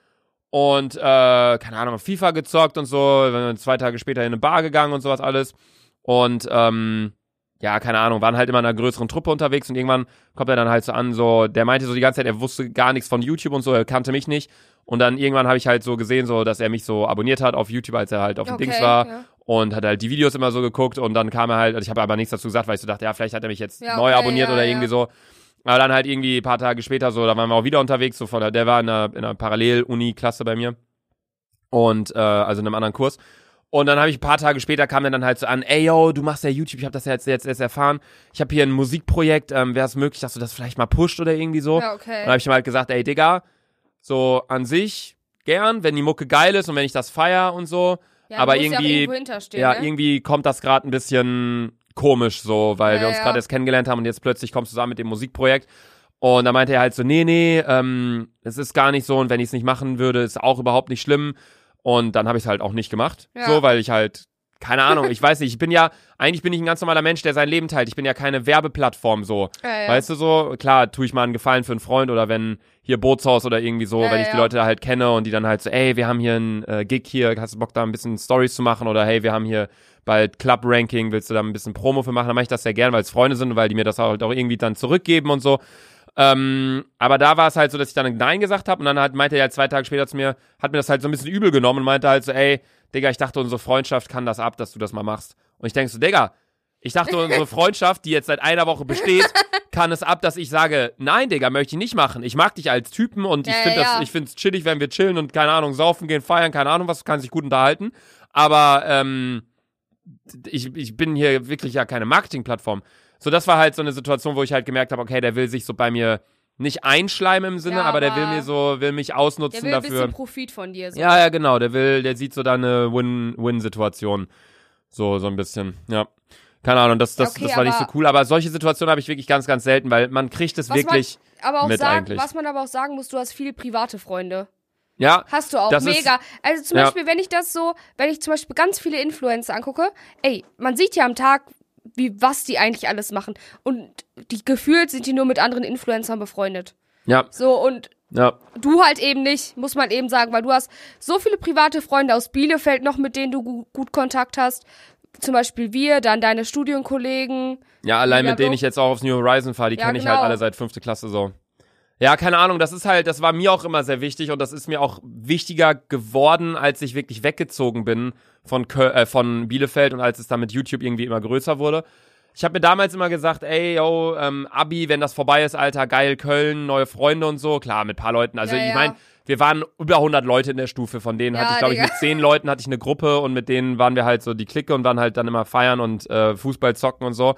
Und, äh, keine Ahnung, FIFA gezockt und so. Wir sind zwei Tage später in eine Bar gegangen und sowas alles. Und, ähm, ja, keine Ahnung, waren halt immer in einer größeren Truppe unterwegs und irgendwann kommt er dann halt so an, so, der meinte so die ganze Zeit, er wusste gar nichts von YouTube und so, er kannte mich nicht. Und dann irgendwann habe ich halt so gesehen, so, dass er mich so abonniert hat auf YouTube, als er halt auf dem Okay, Dings war ja. und hat halt die Videos immer so geguckt und dann kam er halt, ich habe aber nichts dazu gesagt, weil ich so dachte, ja, vielleicht hat er mich jetzt Ja, neu okay, abonniert ja, oder irgendwie so. Aber dann halt irgendwie ein paar Tage später so, da waren wir auch wieder unterwegs, so von der, der war in einer, in einer Parallel-Uni-Klasse bei mir. Und, äh, also in einem anderen Kurs. Und dann habe ich ein paar Tage später kam er dann halt so an, ey yo, du machst ja YouTube, ich habe das ja jetzt, jetzt erst erfahren. Ich habe hier ein Musikprojekt, ähm, wäre es möglich, dass du das vielleicht mal pusht oder irgendwie so. Ja, Und dann okay. habe ich ihm halt gesagt, ey Digga, so an sich gern, wenn die Mucke geil ist und wenn ich das feier und so. Ja, aber musst ja irgendwie- irgendwo Ja, ne? irgendwie kommt das gerade ein bisschen komisch so, weil Ja, wir uns ja. gerade erst kennengelernt haben und jetzt plötzlich kommst du zusammen mit dem Musikprojekt. Und da meinte er halt so, nee, nee, ähm, es ist gar nicht so und wenn ich es nicht machen würde, ist auch überhaupt nicht schlimm. Und dann habe ich es halt auch nicht gemacht, Ja. so, weil ich halt, keine Ahnung, ich weiß nicht, ich bin ja, eigentlich bin ich ein ganz normaler Mensch, der sein Leben teilt. Ich bin ja keine Werbeplattform so. Ja, ja. Weißt du so, klar, tue ich mal einen Gefallen für einen Freund oder wenn hier Bootshaus oder irgendwie so, Ja, wenn ich die. Leute halt kenne und die dann halt so, ey, wir haben hier einen äh, Gig hier, hast du Bock da ein bisschen Stories zu machen oder hey, wir haben hier bald Club Ranking, willst du da ein bisschen Promo für machen? Dann mache ich das sehr gern, weil es Freunde sind und weil die mir das halt auch irgendwie dann zurückgeben und so. Ähm, aber da war es halt so, dass ich dann Nein gesagt habe und dann halt meinte er halt zwei Tage später zu mir, hat mir das halt so ein bisschen übel genommen und meinte halt so, ey, Digga, ich dachte, unsere Freundschaft kann das ab, dass du das mal machst. Und ich denke so, Digga, ich dachte, unsere Freundschaft, die jetzt seit einer Woche besteht, kann es ab, dass ich sage, nein, Digga, möchte ich nicht machen. Ich mag dich als Typen und ich Ja, finde ja. das, ich finde es chillig, wenn wir chillen und keine Ahnung, saufen gehen, feiern, keine Ahnung was, kann sich gut unterhalten. Aber ähm, ich, ich bin hier wirklich ja keine Marketingplattform. So, das war halt so eine Situation, wo ich halt gemerkt habe, okay, der will sich so bei mir nicht einschleimen im Sinne, Ja, aber der will aber- mir so, will mich Der ausnutzen will ein dafür. bisschen Profit von dir. So. Ja, ja, genau. Der will, der sieht so da eine Win-Win-Situation. So, so ein bisschen. Ja. Keine Ahnung, das, das, Okay, das war nicht so aber- cool. Aber solche Situationen habe ich wirklich ganz, ganz selten, weil man kriegt es wirklich. aber auch mit sagen, eigentlich. was man aber auch sagen muss, du hast viele private Freunde. Ja, Hast du auch, Das ist- mega. also zum ja. Beispiel, wenn ich das so, wenn ich zum Beispiel ganz viele Influencer angucke, ey, man sieht ja am Tag, wie, was die eigentlich alles machen. Und die gefühlt sind die nur mit anderen Influencern befreundet. ja, So, und ja. du halt eben nicht, muss man eben sagen, weil du hast so viele private Freunde aus Bielefeld noch, mit denen du gu gut Kontakt hast. Zum Beispiel wir, dann deine Studienkollegen. Ja, allein mit denen ich jetzt auch aufs New Horizon fahre, die Ja, kenne ich genau. halt alle seit fünfte Klasse so. Ja, keine Ahnung, das ist halt, das war mir auch immer sehr wichtig und das ist mir auch wichtiger geworden, als ich wirklich weggezogen bin von, Köl äh, von Bielefeld und als es dann mit YouTube irgendwie immer größer wurde. Ich habe mir damals immer gesagt, ey, yo, ähm, Abi, wenn das vorbei ist, Alter, geil, Köln, neue Freunde und so. Klar, mit paar Leuten. Also Ja, ich ja. meine, wir waren über 100 Leute in der Stufe, von denen Ja, hatte ich, glaube ich, mit 10 Leuten hatte ich eine Gruppe und mit denen waren wir halt so die Clique und waren halt dann immer feiern und äh, Fußball zocken und so.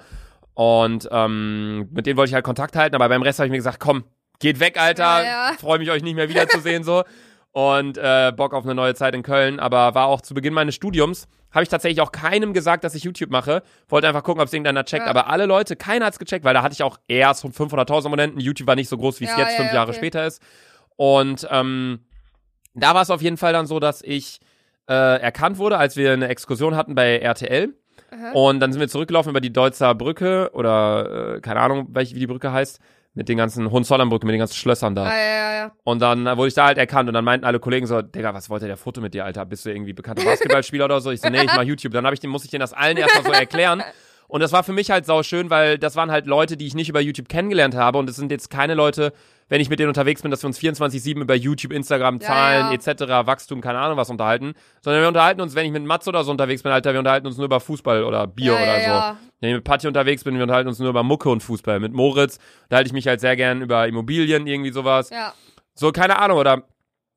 Und ähm, mit denen wollte ich halt Kontakt halten, aber beim Rest habe ich mir gesagt, komm, geht weg, Alter, Ja, ja. freue mich euch nicht mehr wiederzusehen so. und äh, Bock auf eine neue Zeit in Köln, aber war auch zu Beginn meines Studiums, habe ich tatsächlich auch keinem gesagt, dass ich YouTube mache. Wollte einfach gucken, ob es irgendeiner checkt, Ja. aber alle Leute, keiner hat's gecheckt, weil da hatte ich auch erst 500.000 Abonnenten. YouTube war nicht so groß, wie es jetzt fünf ja, Jahre okay. später ist. Und ähm, da war es auf jeden Fall dann so, dass ich äh, erkannt wurde, als wir eine Exkursion hatten bei RTL. Aha. Und dann sind wir zurückgelaufen über die Deutzer Brücke oder äh, keine Ahnung, welche, wie die Brücke heißt, mit den ganzen Hohenzollernbrücke, mit den ganzen Schlössern da. Ah, ja, ja, ja. Und dann wurde ich da halt erkannt und dann meinten alle Kollegen so, Digga, was wollte der Foto mit dir, Alter? Bist du irgendwie bekannter Basketballspieler oder so? Ich so, nee, ich mach YouTube. Dann hab ich den, muss ich denen das allen erstmal so erklären. Und das war für mich halt sau schön, weil das waren halt Leute, die ich nicht über YouTube kennengelernt habe. Und es sind jetzt keine Leute, wenn ich mit denen unterwegs bin, dass wir uns 24-7 über YouTube, Instagram, Ja, Zahlen ja. etc., Wachstum, keine Ahnung was unterhalten. Sondern wir unterhalten uns, wenn ich mit Mats oder so unterwegs bin, Alter, wir unterhalten uns nur über Fußball oder Bier ja, oder ja, so. Ja. Wenn ich mit Patti unterwegs bin, wir unterhalten uns nur über Mucke und Fußball. Mit Moritz, da halte ich mich halt sehr gern über Immobilien, irgendwie sowas. ja. So, keine Ahnung, oder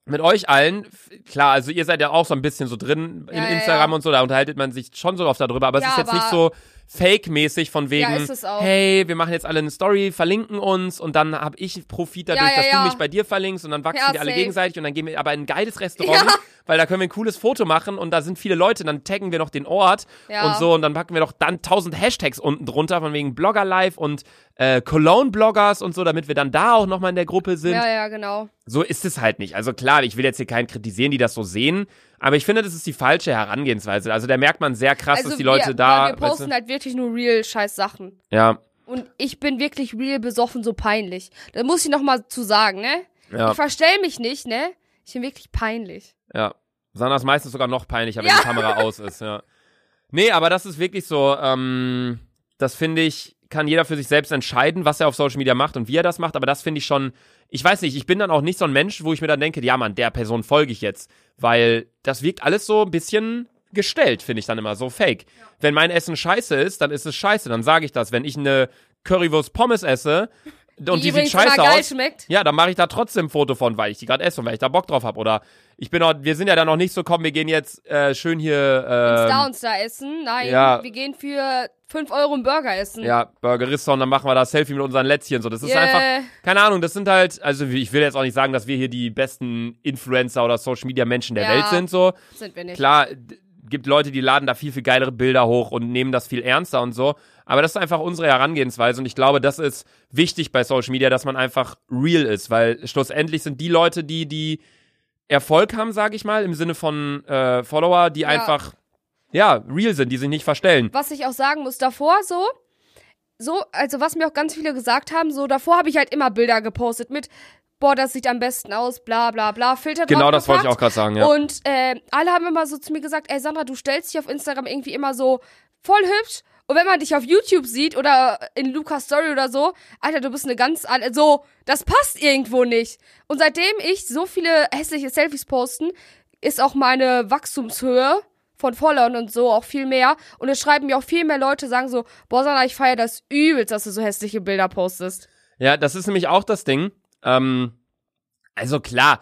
mit euch allen, klar, also ihr seid ja auch so ein bisschen so drin in Ja, ja, Instagram ja. und so, da unterhaltet man sich schon so oft darüber, aber es Ja, ist jetzt nicht so fake-mäßig von wegen, Ja, hey, wir machen jetzt alle eine Story, verlinken uns und dann habe ich Profit dadurch, Ja, ja, dass du mich bei dir verlinkst und dann wachsen wir alle gegenseitig und dann gehen wir aber in ein geiles Restaurant. Weil da können wir ein cooles Foto machen und da sind viele Leute, dann taggen wir noch den Ort Ja. und so und dann packen wir doch dann tausend Hashtags unten drunter von wegen Blogger Live und äh, Cologne-Bloggers und so, damit wir dann da auch nochmal in der Gruppe sind. Ja, ja, genau. So ist es halt nicht. Also klar, ich will jetzt hier keinen kritisieren, die das so sehen, aber ich finde, das ist die falsche Herangehensweise. Also da merkt man sehr krass, dass die Leute wir, da. Wir posten weißt halt wirklich nur real scheiß Sachen. du, ja, Und ich bin wirklich real besoffen, so peinlich. Da muss ich noch mal zu sagen, ne? ja, Ich verstell mich nicht, ne? Ich bin wirklich peinlich. Ja. Sandra ist meistens sogar noch peinlicher, wenn Ja. die Kamera aus ist, ja. Nee, aber das ist wirklich so, ähm, das finde ich, kann jeder für sich selbst entscheiden, was er auf Social Media macht und wie er das macht, aber das finde ich schon, ich weiß nicht, ich bin dann auch nicht so ein Mensch, wo ich mir dann denke, ja Mann, der Person folge ich jetzt, weil das wirkt alles so ein bisschen gestellt, finde ich dann immer, so fake. Wenn mein Essen scheiße ist, dann ist es scheiße, dann sage ich das. Wenn ich eine Currywurst Pommes esse und die, sieht scheiße geil aus, schmeckt. ja, dann mache ich da trotzdem ein Foto von, weil ich die gerade esse und weil ich da Bock drauf habe. Oder ich bin auch, wir sind ja da noch nicht so, komm, wir gehen jetzt äh, schön hier. Star Ähm, und Star essen. Nein, ja. wir gehen für 5 Euro einen Burger essen. ja, Burgerista und dann machen wir da Selfie mit unseren Lätzchen. So, das ist Yeah. einfach, keine Ahnung, das sind halt, also ich will jetzt auch nicht sagen, dass wir hier die besten Influencer oder Social Media Menschen der Ja. Welt sind. So, Sind wir nicht. klar, gibt Leute, die laden da viel, viel geilere Bilder hoch und nehmen das viel ernster und so. Aber das ist einfach unsere Herangehensweise und ich glaube, das ist wichtig bei Social Media, dass man einfach real ist, weil schlussendlich sind die Leute, die, die Erfolg haben, sage ich mal, im Sinne von äh, Follower, die einfach, ja, real sind, die sich nicht verstellen. Was ich auch sagen muss, davor so, so, also was mir auch ganz viele gesagt haben, so davor habe ich halt immer Bilder gepostet mit, boah, das sieht am besten aus, bla bla bla, Filter Genau das wollte ich auch gerade sagen, ja. Und äh, alle haben immer so zu mir gesagt, ey Sandra, du stellst dich auf Instagram irgendwie immer so voll hübsch. Und wenn man dich auf YouTube sieht oder in Lukas Story oder so, Alter, du bist eine ganz an- so, das passt irgendwo nicht. Und seitdem ich so viele hässliche Selfies posten, ist auch meine Wachstumshöhe von Followern und so auch viel mehr. Und es schreiben mir auch viel mehr Leute, sagen so, boah, Sandra, ich feiere das übelst, dass du so hässliche Bilder postest. Ja, das ist nämlich auch das Ding. Ähm, also klar,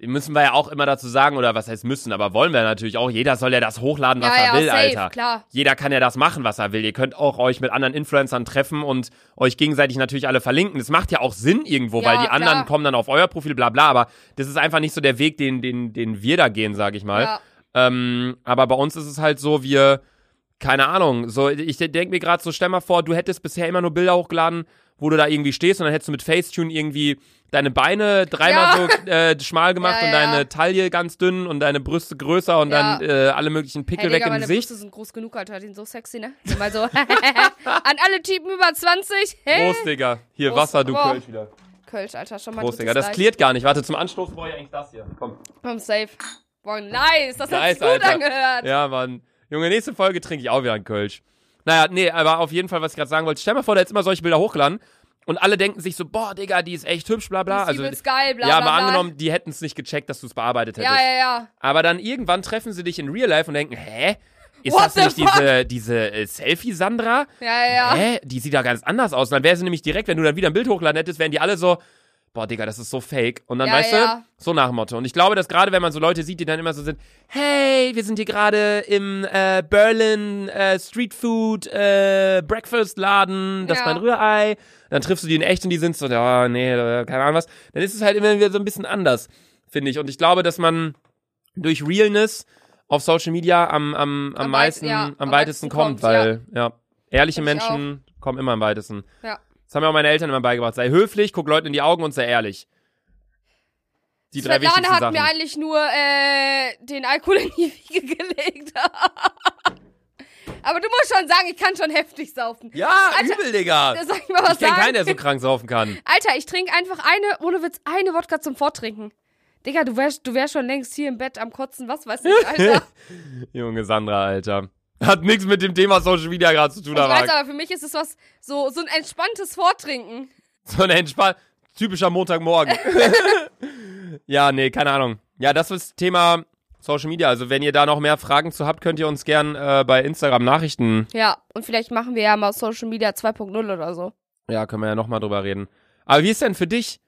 müssen wir ja auch immer dazu sagen, oder was heißt müssen, aber wollen wir natürlich auch, jeder soll ja das hochladen, was ja, er ja, will, safe, Alter. klar. Jeder kann ja das machen, was er will. Ihr könnt auch euch mit anderen Influencern treffen und euch gegenseitig natürlich alle verlinken. Das macht ja auch Sinn irgendwo, Ja, weil die anderen klar. kommen dann auf euer Profil, bla bla, aber das ist einfach nicht so der Weg, den, den, den wir da gehen, sag ich mal. Ja. Ähm, aber bei uns ist es halt so, wir, keine Ahnung, so, ich denke mir gerade so, stell mal vor, du hättest bisher immer nur Bilder hochgeladen, wo du da irgendwie stehst und dann hättest du mit Facetune irgendwie deine Beine dreimal Ja. so äh, schmal gemacht Ja, und deine Taille ganz dünn und deine Brüste größer und dann äh, alle möglichen Pickel Hey, weg Digga, im meine Gesicht. Brüste sind groß genug, Alter. Die sind so sexy, ne? Mal so. An alle Typen über 20. Hey. Prost, Digga. Hier, Prost. Wasser, du Boah. Kölsch wieder. Kölsch, Alter, schon mal Prost, Digga. Das klärt gar nicht. Warte, zum Anstoß brauche ich eigentlich das hier. Komm. Komm, safe. Boah, nice. Das hat Nice, sich gut Alter. angehört. Ja, Mann. Junge, nächste Folge trinke ich auch wieder einen Kölsch. Naja, nee, aber auf jeden Fall, was ich gerade sagen wollte. Stell mal vor, da jetzt immer solche Bilder hochgeladen und alle denken sich so, boah, Digga, die ist echt hübsch, bla bla. Die ist Also, geil, bla, ja, bla, mal bla. angenommen, die hätten es nicht gecheckt, dass du es bearbeitet hättest. Ja, ja, ja. Aber dann irgendwann treffen sie dich in Real Life und denken, hä? Ist What das nicht fuck? diese, diese äh, Selfie-Sandra? Ja, ja, ja. Hä? Die sieht da ganz anders aus. Und dann wäre sie nämlich direkt, wenn du dann wieder ein Bild hochladen hättest, wären die alle so, boah, Digga, das ist so fake. Und dann, Ja, weißt ja. du, so nach dem Motto. Und ich glaube, dass gerade wenn man so Leute sieht, die dann immer so sind, hey, wir sind hier gerade im äh, Berlin äh, Street Food äh, Breakfast Laden, das ist Ja. mein Rührei. Dann triffst du die in echt und die sind so, ja, nee, äh, keine Ahnung was. Dann ist es halt immer wieder so ein bisschen anders. finde ich. Und ich glaube, dass man durch Realness auf Social Media am, am, am, Am meisten, ja, am, am weitesten weitesten kommt, kommt, weil, ja, ehrliche Menschen kommen immer am weitesten. Ja. Das haben mir auch meine Eltern immer beigebracht. Sei höflich, guck Leuten in die Augen und sei ehrlich. Die drei Svetlana wichtigsten hat Sachen. mir eigentlich nur äh, den Alkohol in die Wiege gelegt. Aber du musst schon sagen, ich kann schon heftig saufen. ja, Alter, übel, Digga. Soll ich mal was Ich kenne keinen, der so krank saufen kann. Alter, ich trinke einfach eine, ohne Witz, eine Wodka zum Vortrinken. Digga, du wärst, du wärst schon längst hier im Bett am Kotzen, was weiß ich, Alter. Junge Sandra, Alter. Hat nichts mit dem Thema Social Media gerade zu tun, ich aber weiß aber, für mich ist es was, so, so ein entspanntes Vortrinken. so ein entspannt, typischer Montagmorgen. ja, nee, keine Ahnung. Ja, das ist Thema Social Media. Also wenn ihr da noch mehr Fragen zu habt, könnt ihr uns gern äh, bei Instagram Nachrichten. Ja, und vielleicht machen wir ja mal Social Media 2.0 oder so. Ja, können wir ja nochmal drüber reden. Aber wie ist denn für dich?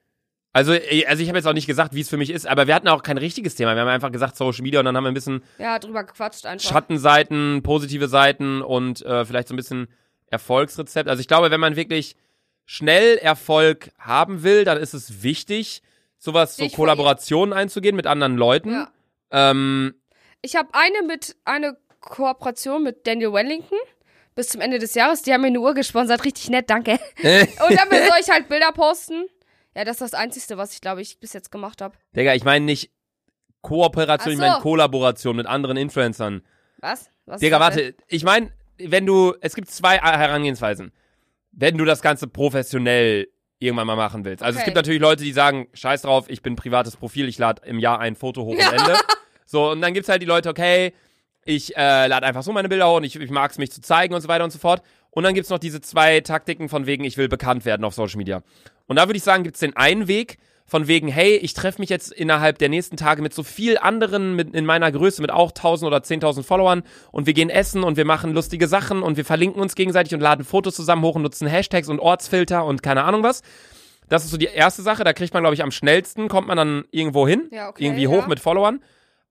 Also, eh, also ich habe jetzt auch nicht gesagt, wie es für mich ist, aber wir hatten auch kein richtiges Thema. Wir haben einfach gesagt Social Media und dann haben wir ein bisschen Ja, drüber gequatscht einfach. Schattenseiten, positive Seiten und äh, vielleicht so ein bisschen Erfolgsrezept. Also ich glaube, wenn man wirklich schnell Erfolg haben will, dann ist es wichtig, sowas, so von- Kollaborationen einzugehen mit anderen Leuten. Ja. Ähm, Ich habe eine mit, eine Kooperation mit Daniel Wellington bis zum Ende des Jahres. Die haben mir eine Uhr gesponsert, richtig nett, danke. Und damit soll ich halt Bilder posten. Ja, das ist das Einzige, was ich, glaube ich, bis jetzt gemacht habe. Digga, ich meine nicht Kooperation, ich so. meine Kollaboration mit anderen Influencern. Was? was Digga, warte, ich meine, wenn du, es gibt zwei Herangehensweisen. Wenn du das Ganze professionell irgendwann mal machen willst. Also es Okay. gibt natürlich Leute, die sagen, scheiß drauf, ich bin privates Profil, ich lade im Jahr ein Foto hoch Ja. und Ende. So, und dann gibt's halt die Leute, okay, ich äh, lade einfach so meine Bilder hoch und ich, ich mag es mich zu zeigen und so weiter und so fort. Und dann gibt's noch diese zwei Taktiken von wegen, ich will bekannt werden auf Social Media. Und da würde ich sagen, gibt's den einen Weg von wegen, hey, ich treffe mich jetzt innerhalb der nächsten Tage mit so viel anderen mit, in meiner Größe, mit auch 1000 oder 10.000 Followern und wir gehen essen und wir machen lustige Sachen und wir verlinken uns gegenseitig und laden Fotos zusammen hoch und nutzen Hashtags und Ortsfilter und keine Ahnung was. Das ist so die erste Sache, da kriegt man, glaube ich, am schnellsten, kommt man dann irgendwo hin, Ja, okay, irgendwie hoch ja. mit Followern.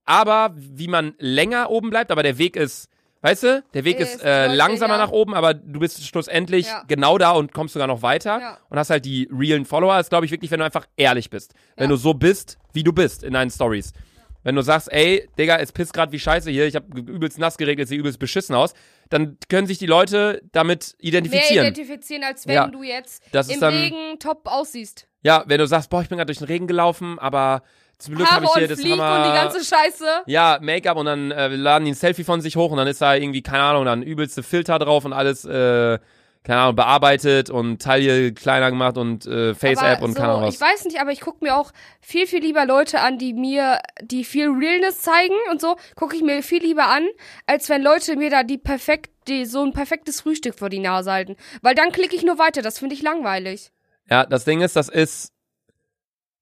Aber wie man länger oben bleibt, aber der Weg ist, weißt du, der Weg ist, Ist äh, langsamer ja. nach oben, aber du bist schlussendlich Ja. genau da und kommst sogar noch weiter Ja. und hast halt die realen Follower. Das glaube ich, wirklich, wenn du einfach ehrlich bist. Wenn du so bist, wie du bist in deinen Stories. Wenn du sagst, ey, Digga, es pisst gerade wie scheiße hier, ich habe übelst nass geregnet, sieht übelst beschissen aus, dann können sich die Leute damit Mehr identifizieren. identifizieren, als wenn du jetzt im dann- Regen top aussiehst. ja, wenn du sagst, boah, ich bin gerade durch den Regen gelaufen, aber zum Glück habe ich hier das Hammer... und die ganze Scheiße. Ja, Make-up und dann äh, laden die ein Selfie von sich hoch und dann ist da irgendwie, keine Ahnung, dann übelste Filter drauf und alles, äh, keine Ahnung, bearbeitet und Taille kleiner gemacht und äh, Face-App und so, keine Ahnung was. Ich weiß nicht, aber ich gucke mir auch viel, viel lieber Leute an, die mir, die viel Realness zeigen und so, gucke ich mir viel lieber an, als wenn Leute mir da die perfekt, die so ein perfektes Frühstück vor die Nase halten. Weil dann klicke ich nur weiter, das finde ich langweilig. Ja, das Ding ist, das ist.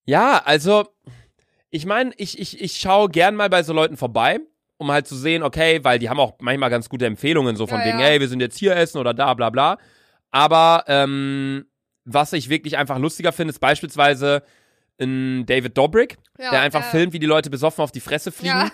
Ja, also, ich meine, ich, ich, ich schaue gern mal bei so Leuten vorbei, um halt zu sehen, okay, weil die haben auch manchmal ganz gute Empfehlungen, so von Ja, wegen, ja. hey, wir sind jetzt hier essen oder da, bla bla. Aber ähm, was ich wirklich einfach lustiger finde, ist beispielsweise ein David Dobrik, Ja, der einfach filmt, wie die Leute besoffen auf die Fresse fliegen.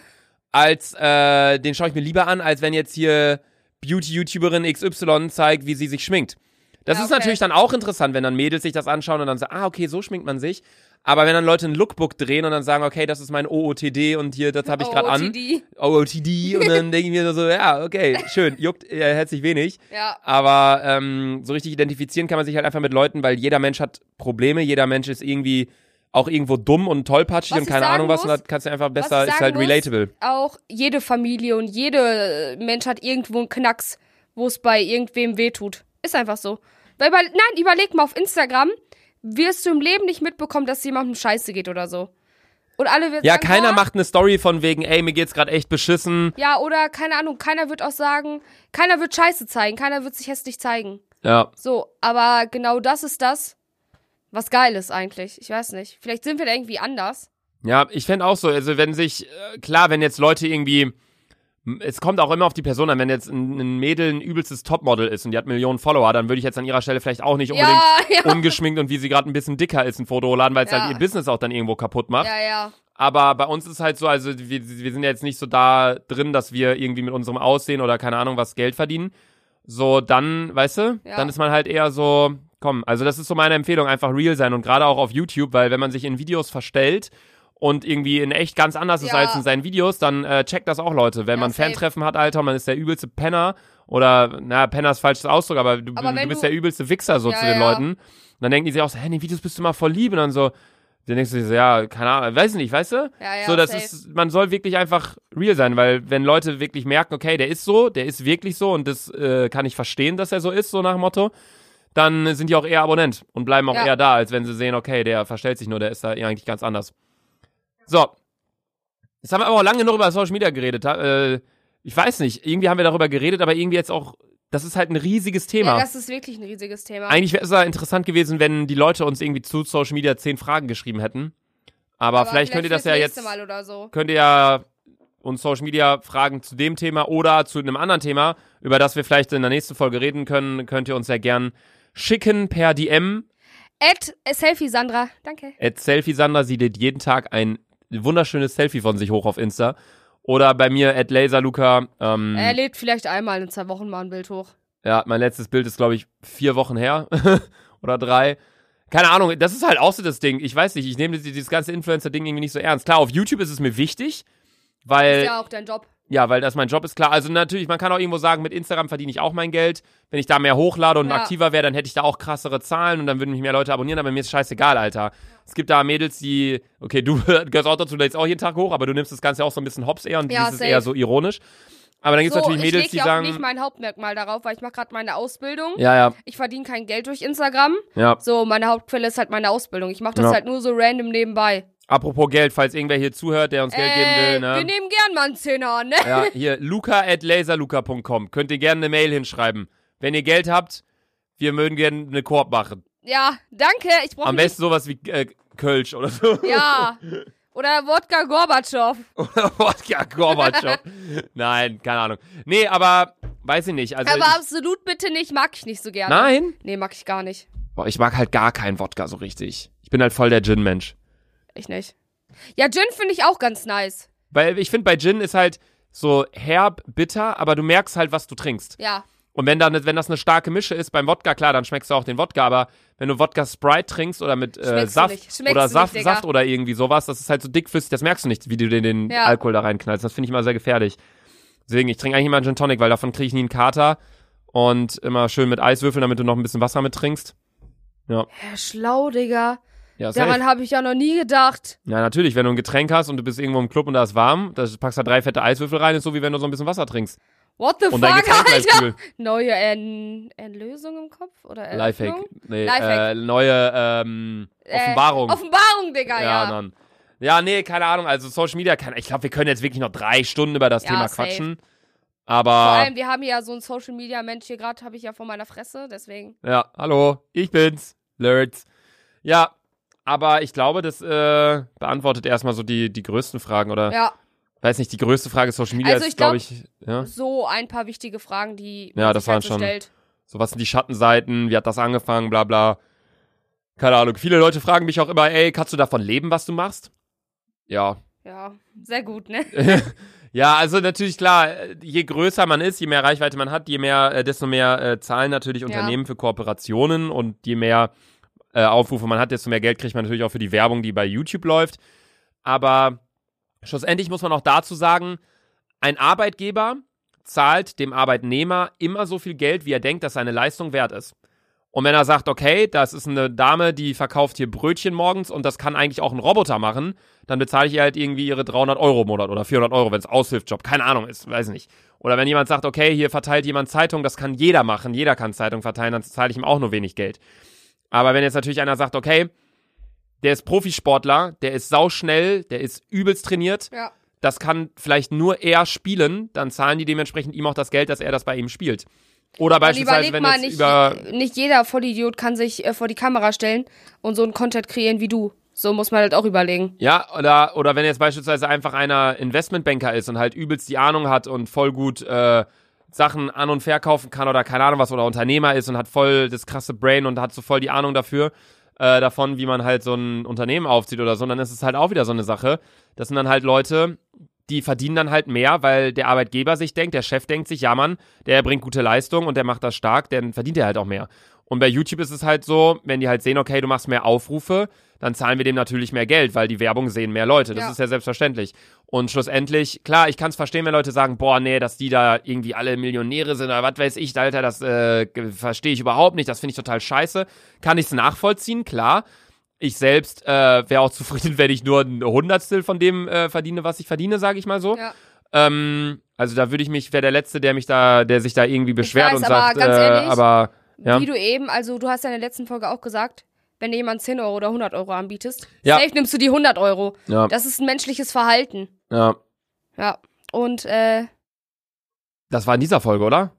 Als äh, den schaue ich mir lieber an, als wenn jetzt hier Beauty-YouTuberin XY zeigt, wie sie sich schminkt. Das Ja, ist okay. natürlich dann auch interessant, wenn dann Mädels sich das anschauen und dann sagen, ah, okay, so schminkt man sich. Aber wenn dann Leute ein Lookbook drehen und dann sagen, okay, das ist mein OOTD und hier, das habe ich gerade an. OOTD. OOTD und dann denke ich mir so, ja, okay, schön, juckt äh, herzlich wenig. Ja. Aber ähm, so richtig identifizieren kann man sich halt einfach mit Leuten, weil jeder Mensch hat Probleme, jeder Mensch ist irgendwie auch irgendwo dumm und tollpatschig Was und keine Ahnung was und muss- da kannst du einfach besser, ist halt muss, relatable. Auch jede Familie und jeder Mensch hat irgendwo einen Knacks, wo es bei irgendwem wehtut. Ist einfach so. Weil, über, nein, überleg mal auf Instagram, wirst du im Leben nicht mitbekommen, dass jemandem scheiße geht oder so. Und alle wird Ja, sagen, keiner boah, macht eine Story von wegen, ey, mir geht's gerade echt beschissen. Ja, oder keine Ahnung, keiner wird auch sagen, keiner wird Scheiße zeigen, keiner wird sich hässlich zeigen. Ja, So, aber genau das ist das, was geil ist eigentlich. Ich weiß nicht. Vielleicht sind wir da irgendwie anders. Ja, ich fände auch so, also wenn sich, äh, klar, wenn jetzt Leute irgendwie, es kommt auch immer auf die Person an, wenn jetzt ein, ein Mädel ein übelstes Topmodel ist und die hat Millionen Follower, dann würde ich jetzt an ihrer Stelle vielleicht auch nicht unbedingt Ja, ja. ungeschminkt und wie sie gerade ein bisschen dicker ist ein Foto hochladen, weil es Ja. halt ihr Business auch dann irgendwo kaputt macht. Ja, ja. Aber bei uns ist halt so, also wir, wir sind ja jetzt nicht so da drin, dass wir irgendwie mit unserem Aussehen oder keine Ahnung was Geld verdienen. So, dann, weißt du, dann ist man halt eher so, komm, also das ist so meine Empfehlung, einfach real sein und gerade auch auf YouTube, weil wenn man sich in Videos verstellt und irgendwie in echt ganz anders ist Ja. als in seinen Videos, dann äh, checkt das auch Leute. Wenn Ja, man safe. Fantreffen hat, Alter, und man ist der übelste Penner oder, na, Penner ist falsches Ausdruck, aber du, Aber du bist du- der übelste Wichser so Ja, zu den. Leuten. Und dann denken die sich auch so, hä, in den Videos bist du mal voll lieb und dann so, dann denkst du dir so, ja, keine Ahnung, weiß ich nicht, weißt du? Ja, ja, so, das safe. ist, man soll wirklich einfach real sein, weil wenn Leute wirklich merken, okay, der ist so, der ist wirklich so und das äh, kann ich verstehen, dass er so ist, so nach dem Motto, dann sind die auch eher Abonnent und bleiben auch Ja. eher da, als wenn sie sehen, okay, der verstellt sich nur, der ist da eigentlich ganz anders. So. Jetzt haben wir aber auch lange genug über Social Media geredet. Äh, ich weiß nicht, irgendwie haben wir darüber geredet, aber irgendwie jetzt auch, das ist halt ein riesiges Thema. Ja, das ist wirklich ein riesiges Thema. Eigentlich wäre es ja interessant gewesen, wenn die Leute uns irgendwie zu Social Media zehn Fragen geschrieben hätten. Aber, vielleicht, könnt ihr das ja jetzt, Mal oder so. könnt ihr ja uns Social Media Fragen zu dem Thema oder zu einem anderen Thema, über das wir vielleicht in der nächsten Folge reden können, könnt ihr uns ja gern schicken per DM. At Selfie Sandra. Danke. At Selfie Sander, sie lädt jeden Tag ein wunderschönes Selfie von sich hoch auf Insta. Oder bei mir at Laserluca. Ähm, Er lädt vielleicht einmal in zwei Wochen mal ein Bild hoch. Ja, mein letztes Bild ist, glaube ich, vier Wochen her oder drei. Keine Ahnung, das ist halt auch so das Ding. Ich weiß nicht, ich nehme dieses, ganze Influencer-Ding irgendwie nicht so ernst. Klar, auf YouTube ist es mir wichtig, weil, Ist ja. ja auch dein Job. Weil das mein Job ist, klar. Also natürlich, man kann auch irgendwo sagen, mit Instagram verdiene ich auch mein Geld. Wenn ich da mehr hochlade und Ja. aktiver wäre, dann hätte ich da auch krassere Zahlen und dann würden mich mehr Leute abonnieren, aber mir ist scheißegal, Alter. Es gibt da Mädels, die, okay, du gehörst auch dazu, du lädst auch jeden Tag hoch, aber du nimmst das Ganze auch so ein bisschen hops eher und Ja, dieses ist safe. eher so ironisch. Aber dann gibt es so, natürlich ich Mädels, leg die ja auch sagen, nicht mein Hauptmerkmal darauf, weil ich mache gerade meine Ausbildung. ja, ja, Ich verdiene kein Geld durch Instagram. ja. So, meine Hauptquelle ist halt meine Ausbildung. Ich mache das Ja. halt nur so random nebenbei. Apropos Geld, falls irgendwer hier zuhört, der uns Geld geben Äh, will, ne? Wir nehmen gern mal einen Zehner an, ne? Ja, hier, luca at laserluca.com. Könnt ihr gerne eine Mail hinschreiben. Wenn ihr Geld habt, wir mögen gerne eine Koop machen. Ja, danke. Ich brauche Am besten sowas wie äh, Kölsch oder so. Ja. Oder Wodka Gorbatschow. Oder Wodka Gorbatschow. Nein, keine Ahnung. Nee, aber weiß ich nicht. Also, Aber absolut bitte nicht, mag ich nicht so gerne. nein? Nee, mag ich gar nicht. Boah, ich mag halt gar keinen Wodka so richtig. Ich bin halt voll der Gin-Mensch. Ich nicht. Ja, Gin finde ich auch ganz nice. Weil ich finde, bei Gin ist halt so herb, bitter, aber du merkst halt, was du trinkst. Ja. Und wenn, dann, wenn das eine starke Mische ist beim Wodka, klar, dann schmeckst du auch den Wodka, aber wenn du Wodka Sprite trinkst oder mit äh, Saft oder du nicht, Saft. Saft oder irgendwie sowas, das ist halt so dickflüssig, das merkst du nicht, wie du den, den Ja. Alkohol da reinknallst. Das finde ich immer sehr gefährlich. Deswegen, ich trinke eigentlich immer einen Gin Tonic, weil davon kriege ich nie einen Kater. Und immer schön mit Eiswürfeln, damit du noch ein bisschen Wasser mit trinkst. Ja, schlau, Digga. Ja. Daran habe ich ja noch nie gedacht. ja, natürlich, wenn du ein Getränk hast und du bist irgendwo im Club und da ist warm, da packst du da drei fette Eiswürfel rein, ist so wie wenn du so ein bisschen Wasser trinkst. What the Und fuck, Alter? kühl. Neue Ern Erlösung im Kopf? Oder Lifehack. Eröffnung? Nee, Lifehack. Äh, neue ähm, Äh, Offenbarung. Offenbarung, Digga, Ja, ja. Ja, nee, keine Ahnung. Also Social Media, kann, ich glaube, wir können jetzt wirklich noch drei Stunden über das Ja, Thema safe. quatschen. Vor Aber allem, wir haben ja so einen Social Media Mensch hier gerade, habe ich ja vor meiner Fresse, deswegen. ja, hallo, ich bin's, Lurz. Ja, aber ich glaube, das äh, beantwortet erstmal so die, die größten Fragen oder Ja, weiß nicht, die größte Frage Social Media Also ist, glaube ich, ja, so ein paar wichtige Fragen, die Ja, man das sich halt waren so schon- stellt. so was sind die Schattenseiten, wie hat das angefangen, bla bla. Keine Ahnung. Viele Leute fragen mich auch immer, ey, kannst du davon leben, was du machst? Ja, Ja, sehr gut, ne? Ja, also natürlich klar, je größer man ist, je mehr Reichweite man hat, je mehr, äh, desto mehr äh, zahlen natürlich Unternehmen für Kooperationen und je mehr äh, Aufrufe man hat, desto mehr Geld kriegt man natürlich auch für die Werbung, die bei YouTube läuft. Aber schlussendlich muss man auch dazu sagen, ein Arbeitgeber zahlt dem Arbeitnehmer immer so viel Geld, wie er denkt, dass seine Leistung wert ist. Und wenn er sagt, okay, das ist eine Dame, die verkauft hier Brötchen morgens und das kann eigentlich auch ein Roboter machen, dann bezahle ich ihr halt irgendwie ihre 300 Euro im Monat oder 400 Euro, wenn es Aushilfsjob, keine Ahnung ist, weiß nicht. Oder wenn jemand sagt, okay, hier verteilt jemand Zeitung, das kann jeder machen, jeder kann Zeitung verteilen, dann zahle ich ihm auch nur wenig Geld. Aber wenn jetzt natürlich einer sagt, okay, der ist Profisportler, der ist sauschnell, der ist übelst trainiert, Ja. das kann vielleicht nur er spielen, dann zahlen die dementsprechend ihm auch das Geld, dass er das bei ihm spielt. Oder beispielsweise, wenn mal, jetzt nicht, über nicht jeder Vollidiot kann sich äh, vor die Kamera stellen und so einen Content kreieren wie du. So muss man halt auch überlegen. Ja, oder, oder wenn jetzt beispielsweise einfach einer Investmentbanker ist und halt übelst die Ahnung hat und voll gut äh, Sachen an- und verkaufen kann oder keine Ahnung was oder Unternehmer ist und hat voll das krasse Brain und hat so voll die Ahnung dafür, äh, davon, wie man halt so ein Unternehmen aufzieht oder so, dann ist es halt auch wieder so eine Sache. Das sind dann halt Leute, die verdienen dann halt mehr, weil der Arbeitgeber sich denkt, der Chef denkt sich, ja Mann, der bringt gute Leistung und der macht das stark, dann verdient er halt auch mehr. Und bei YouTube ist es halt so, wenn die halt sehen, okay, du machst mehr Aufrufe, dann zahlen wir dem natürlich mehr Geld, weil die Werbung sehen mehr Leute. Das Ja. ist ja selbstverständlich. Und schlussendlich, klar, ich kann es verstehen, wenn Leute sagen, boah, nee, dass die da irgendwie alle Millionäre sind oder was weiß ich, Alter, das äh, verstehe ich überhaupt nicht, das finde ich total scheiße. Kann ich es nachvollziehen, klar. Ich selbst äh, wäre auch zufrieden, wenn ich nur ein Hundertstel von dem äh, verdiene, was ich verdiene, sage ich mal so. Ja. Ähm, also da würde ich mich, wäre der Letzte, der mich da, der sich da irgendwie beschwert weiß, und aber sagt, ganz äh, ehrlich, aber ja. Wie du eben, also du hast ja in der letzten Folge auch gesagt, wenn dir jemand 10 Euro oder 100 Euro anbietest, Ja. safe nimmst du die 100 Euro. ja, Das ist ein menschliches Verhalten. ja. Ja. Und, äh, Das war in dieser Folge, oder?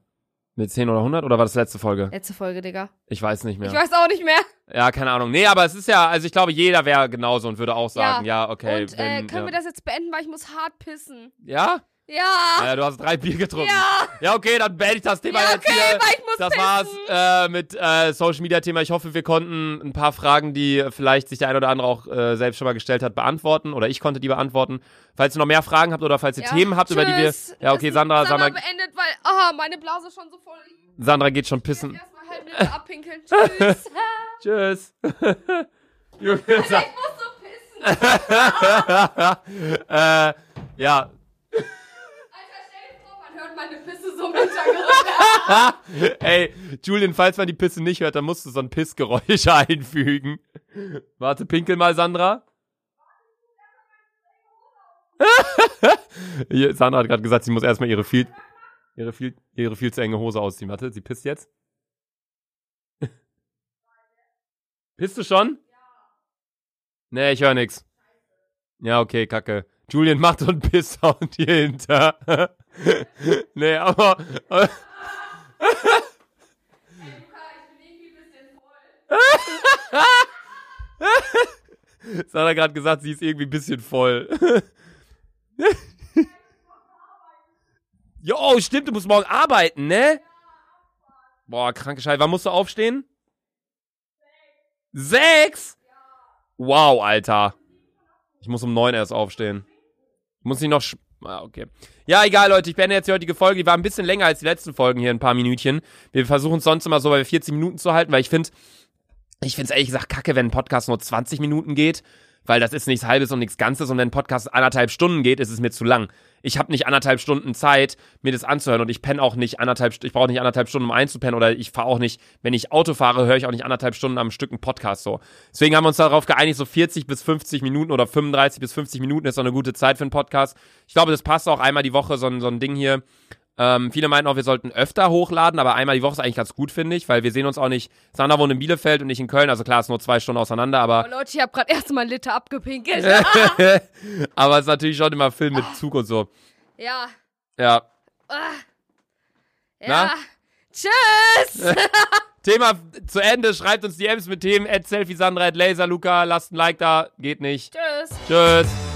Mit 10 oder 100 oder war das letzte Folge? letzte Folge, Digga. Ich weiß nicht mehr. Ich weiß auch nicht mehr. Ja, keine Ahnung. Nee, aber es ist ja, also ich glaube, jeder wäre genauso und würde auch sagen, ja, okay. Und äh, wenn, können ja. wir das jetzt beenden, weil ich muss hart pissen. Ja? Ja. Ja, du hast drei Bier getrunken. Ja. Ja, okay, dann beende ich das Thema Ja, jetzt okay, hier. weil ich muss Das pissen. war's äh, mit äh, Social Media Thema. Ich hoffe, wir konnten ein paar Fragen, die vielleicht sich der ein oder andere auch äh, selbst schon mal gestellt hat, beantworten oder ich konnte die beantworten. Falls ihr noch mehr Fragen habt oder falls ihr Ja. Themen habt, über die wir. Tschüss. Ja, okay, Das- Sandra, Sandra Sandra, beendet, weil, ah, meine Blase ist schon so voll. Ich Sandra geht schon pissen. erstmal halb Liter abpinkeln. Tschüss. Tschüss. Junge, ich muss so pissen. äh, ja. Meine Pisse so Hintergrund. Ey, Julian, falls man die Pisse nicht hört, dann musst du so ein Pissgeräusch einfügen. Warte, pinkel mal, Sandra. Sandra hat gerade gesagt, sie muss erstmal ihre viel, ihre viel, ihre viel zu enge Hose ausziehen. Warte, sie pisst jetzt. Pisst du schon? Nee, ich höre nix. Ja, okay, kacke. Julian macht so einen Piss-Sound hier hinter. nee, aber, aber Sandra hat gerade gesagt, sie ist irgendwie ein bisschen voll. jo, oh, stimmt, du musst morgen arbeiten, ne? Boah, kranke Scheiße. Wann musst du aufstehen? Sechs? Wow, Alter. Ich muss um neun erst aufstehen. Muss ich noch... Ah, okay. Ja, egal, Leute. Ich beende jetzt die heutige Folge. Die war ein bisschen länger als die letzten Folgen hier, ein paar Minütchen. Wir versuchen es sonst immer so bei 40 Minuten zu halten, weil ich finde, ich finde es ehrlich gesagt kacke, wenn ein Podcast nur 20 Minuten geht, weil das ist nichts Halbes und nichts Ganzes und wenn ein Podcast anderthalb Stunden geht, ist es mir zu lang. Ich habe nicht anderthalb Stunden Zeit, mir das anzuhören und ich penne auch nicht anderthalb, ich brauche nicht anderthalb Stunden, um einzupennen oder ich fahre auch nicht, wenn ich Auto fahre, höre ich auch nicht anderthalb Stunden am Stück einen Podcast so. Deswegen haben wir uns darauf geeinigt, so 40 bis 50 Minuten oder 35 bis 50 Minuten ist so eine gute Zeit für einen Podcast. Ich glaube, das passt auch einmal die Woche, so ein, so ein Ding hier. Ähm, viele meinten auch, wir sollten öfter hochladen, aber einmal die Woche ist eigentlich ganz gut, finde ich, weil wir sehen uns auch nicht. Sandra wohnt in Bielefeld und ich in Köln, also klar, es ist nur zwei Stunden auseinander, aber, Oh, Leute, ich habe gerade erst mal einen Liter abgepinkelt. aber es ist natürlich schon immer Film mit Zug und so. ja. Ja. Ah. Ja. Na? Tschüss. Thema zu Ende. Schreibt uns DMs mit Themen. At Selfie Sandra, at Laserluca. Lasst ein Like da. Geht nicht. Tschüss. Tschüss.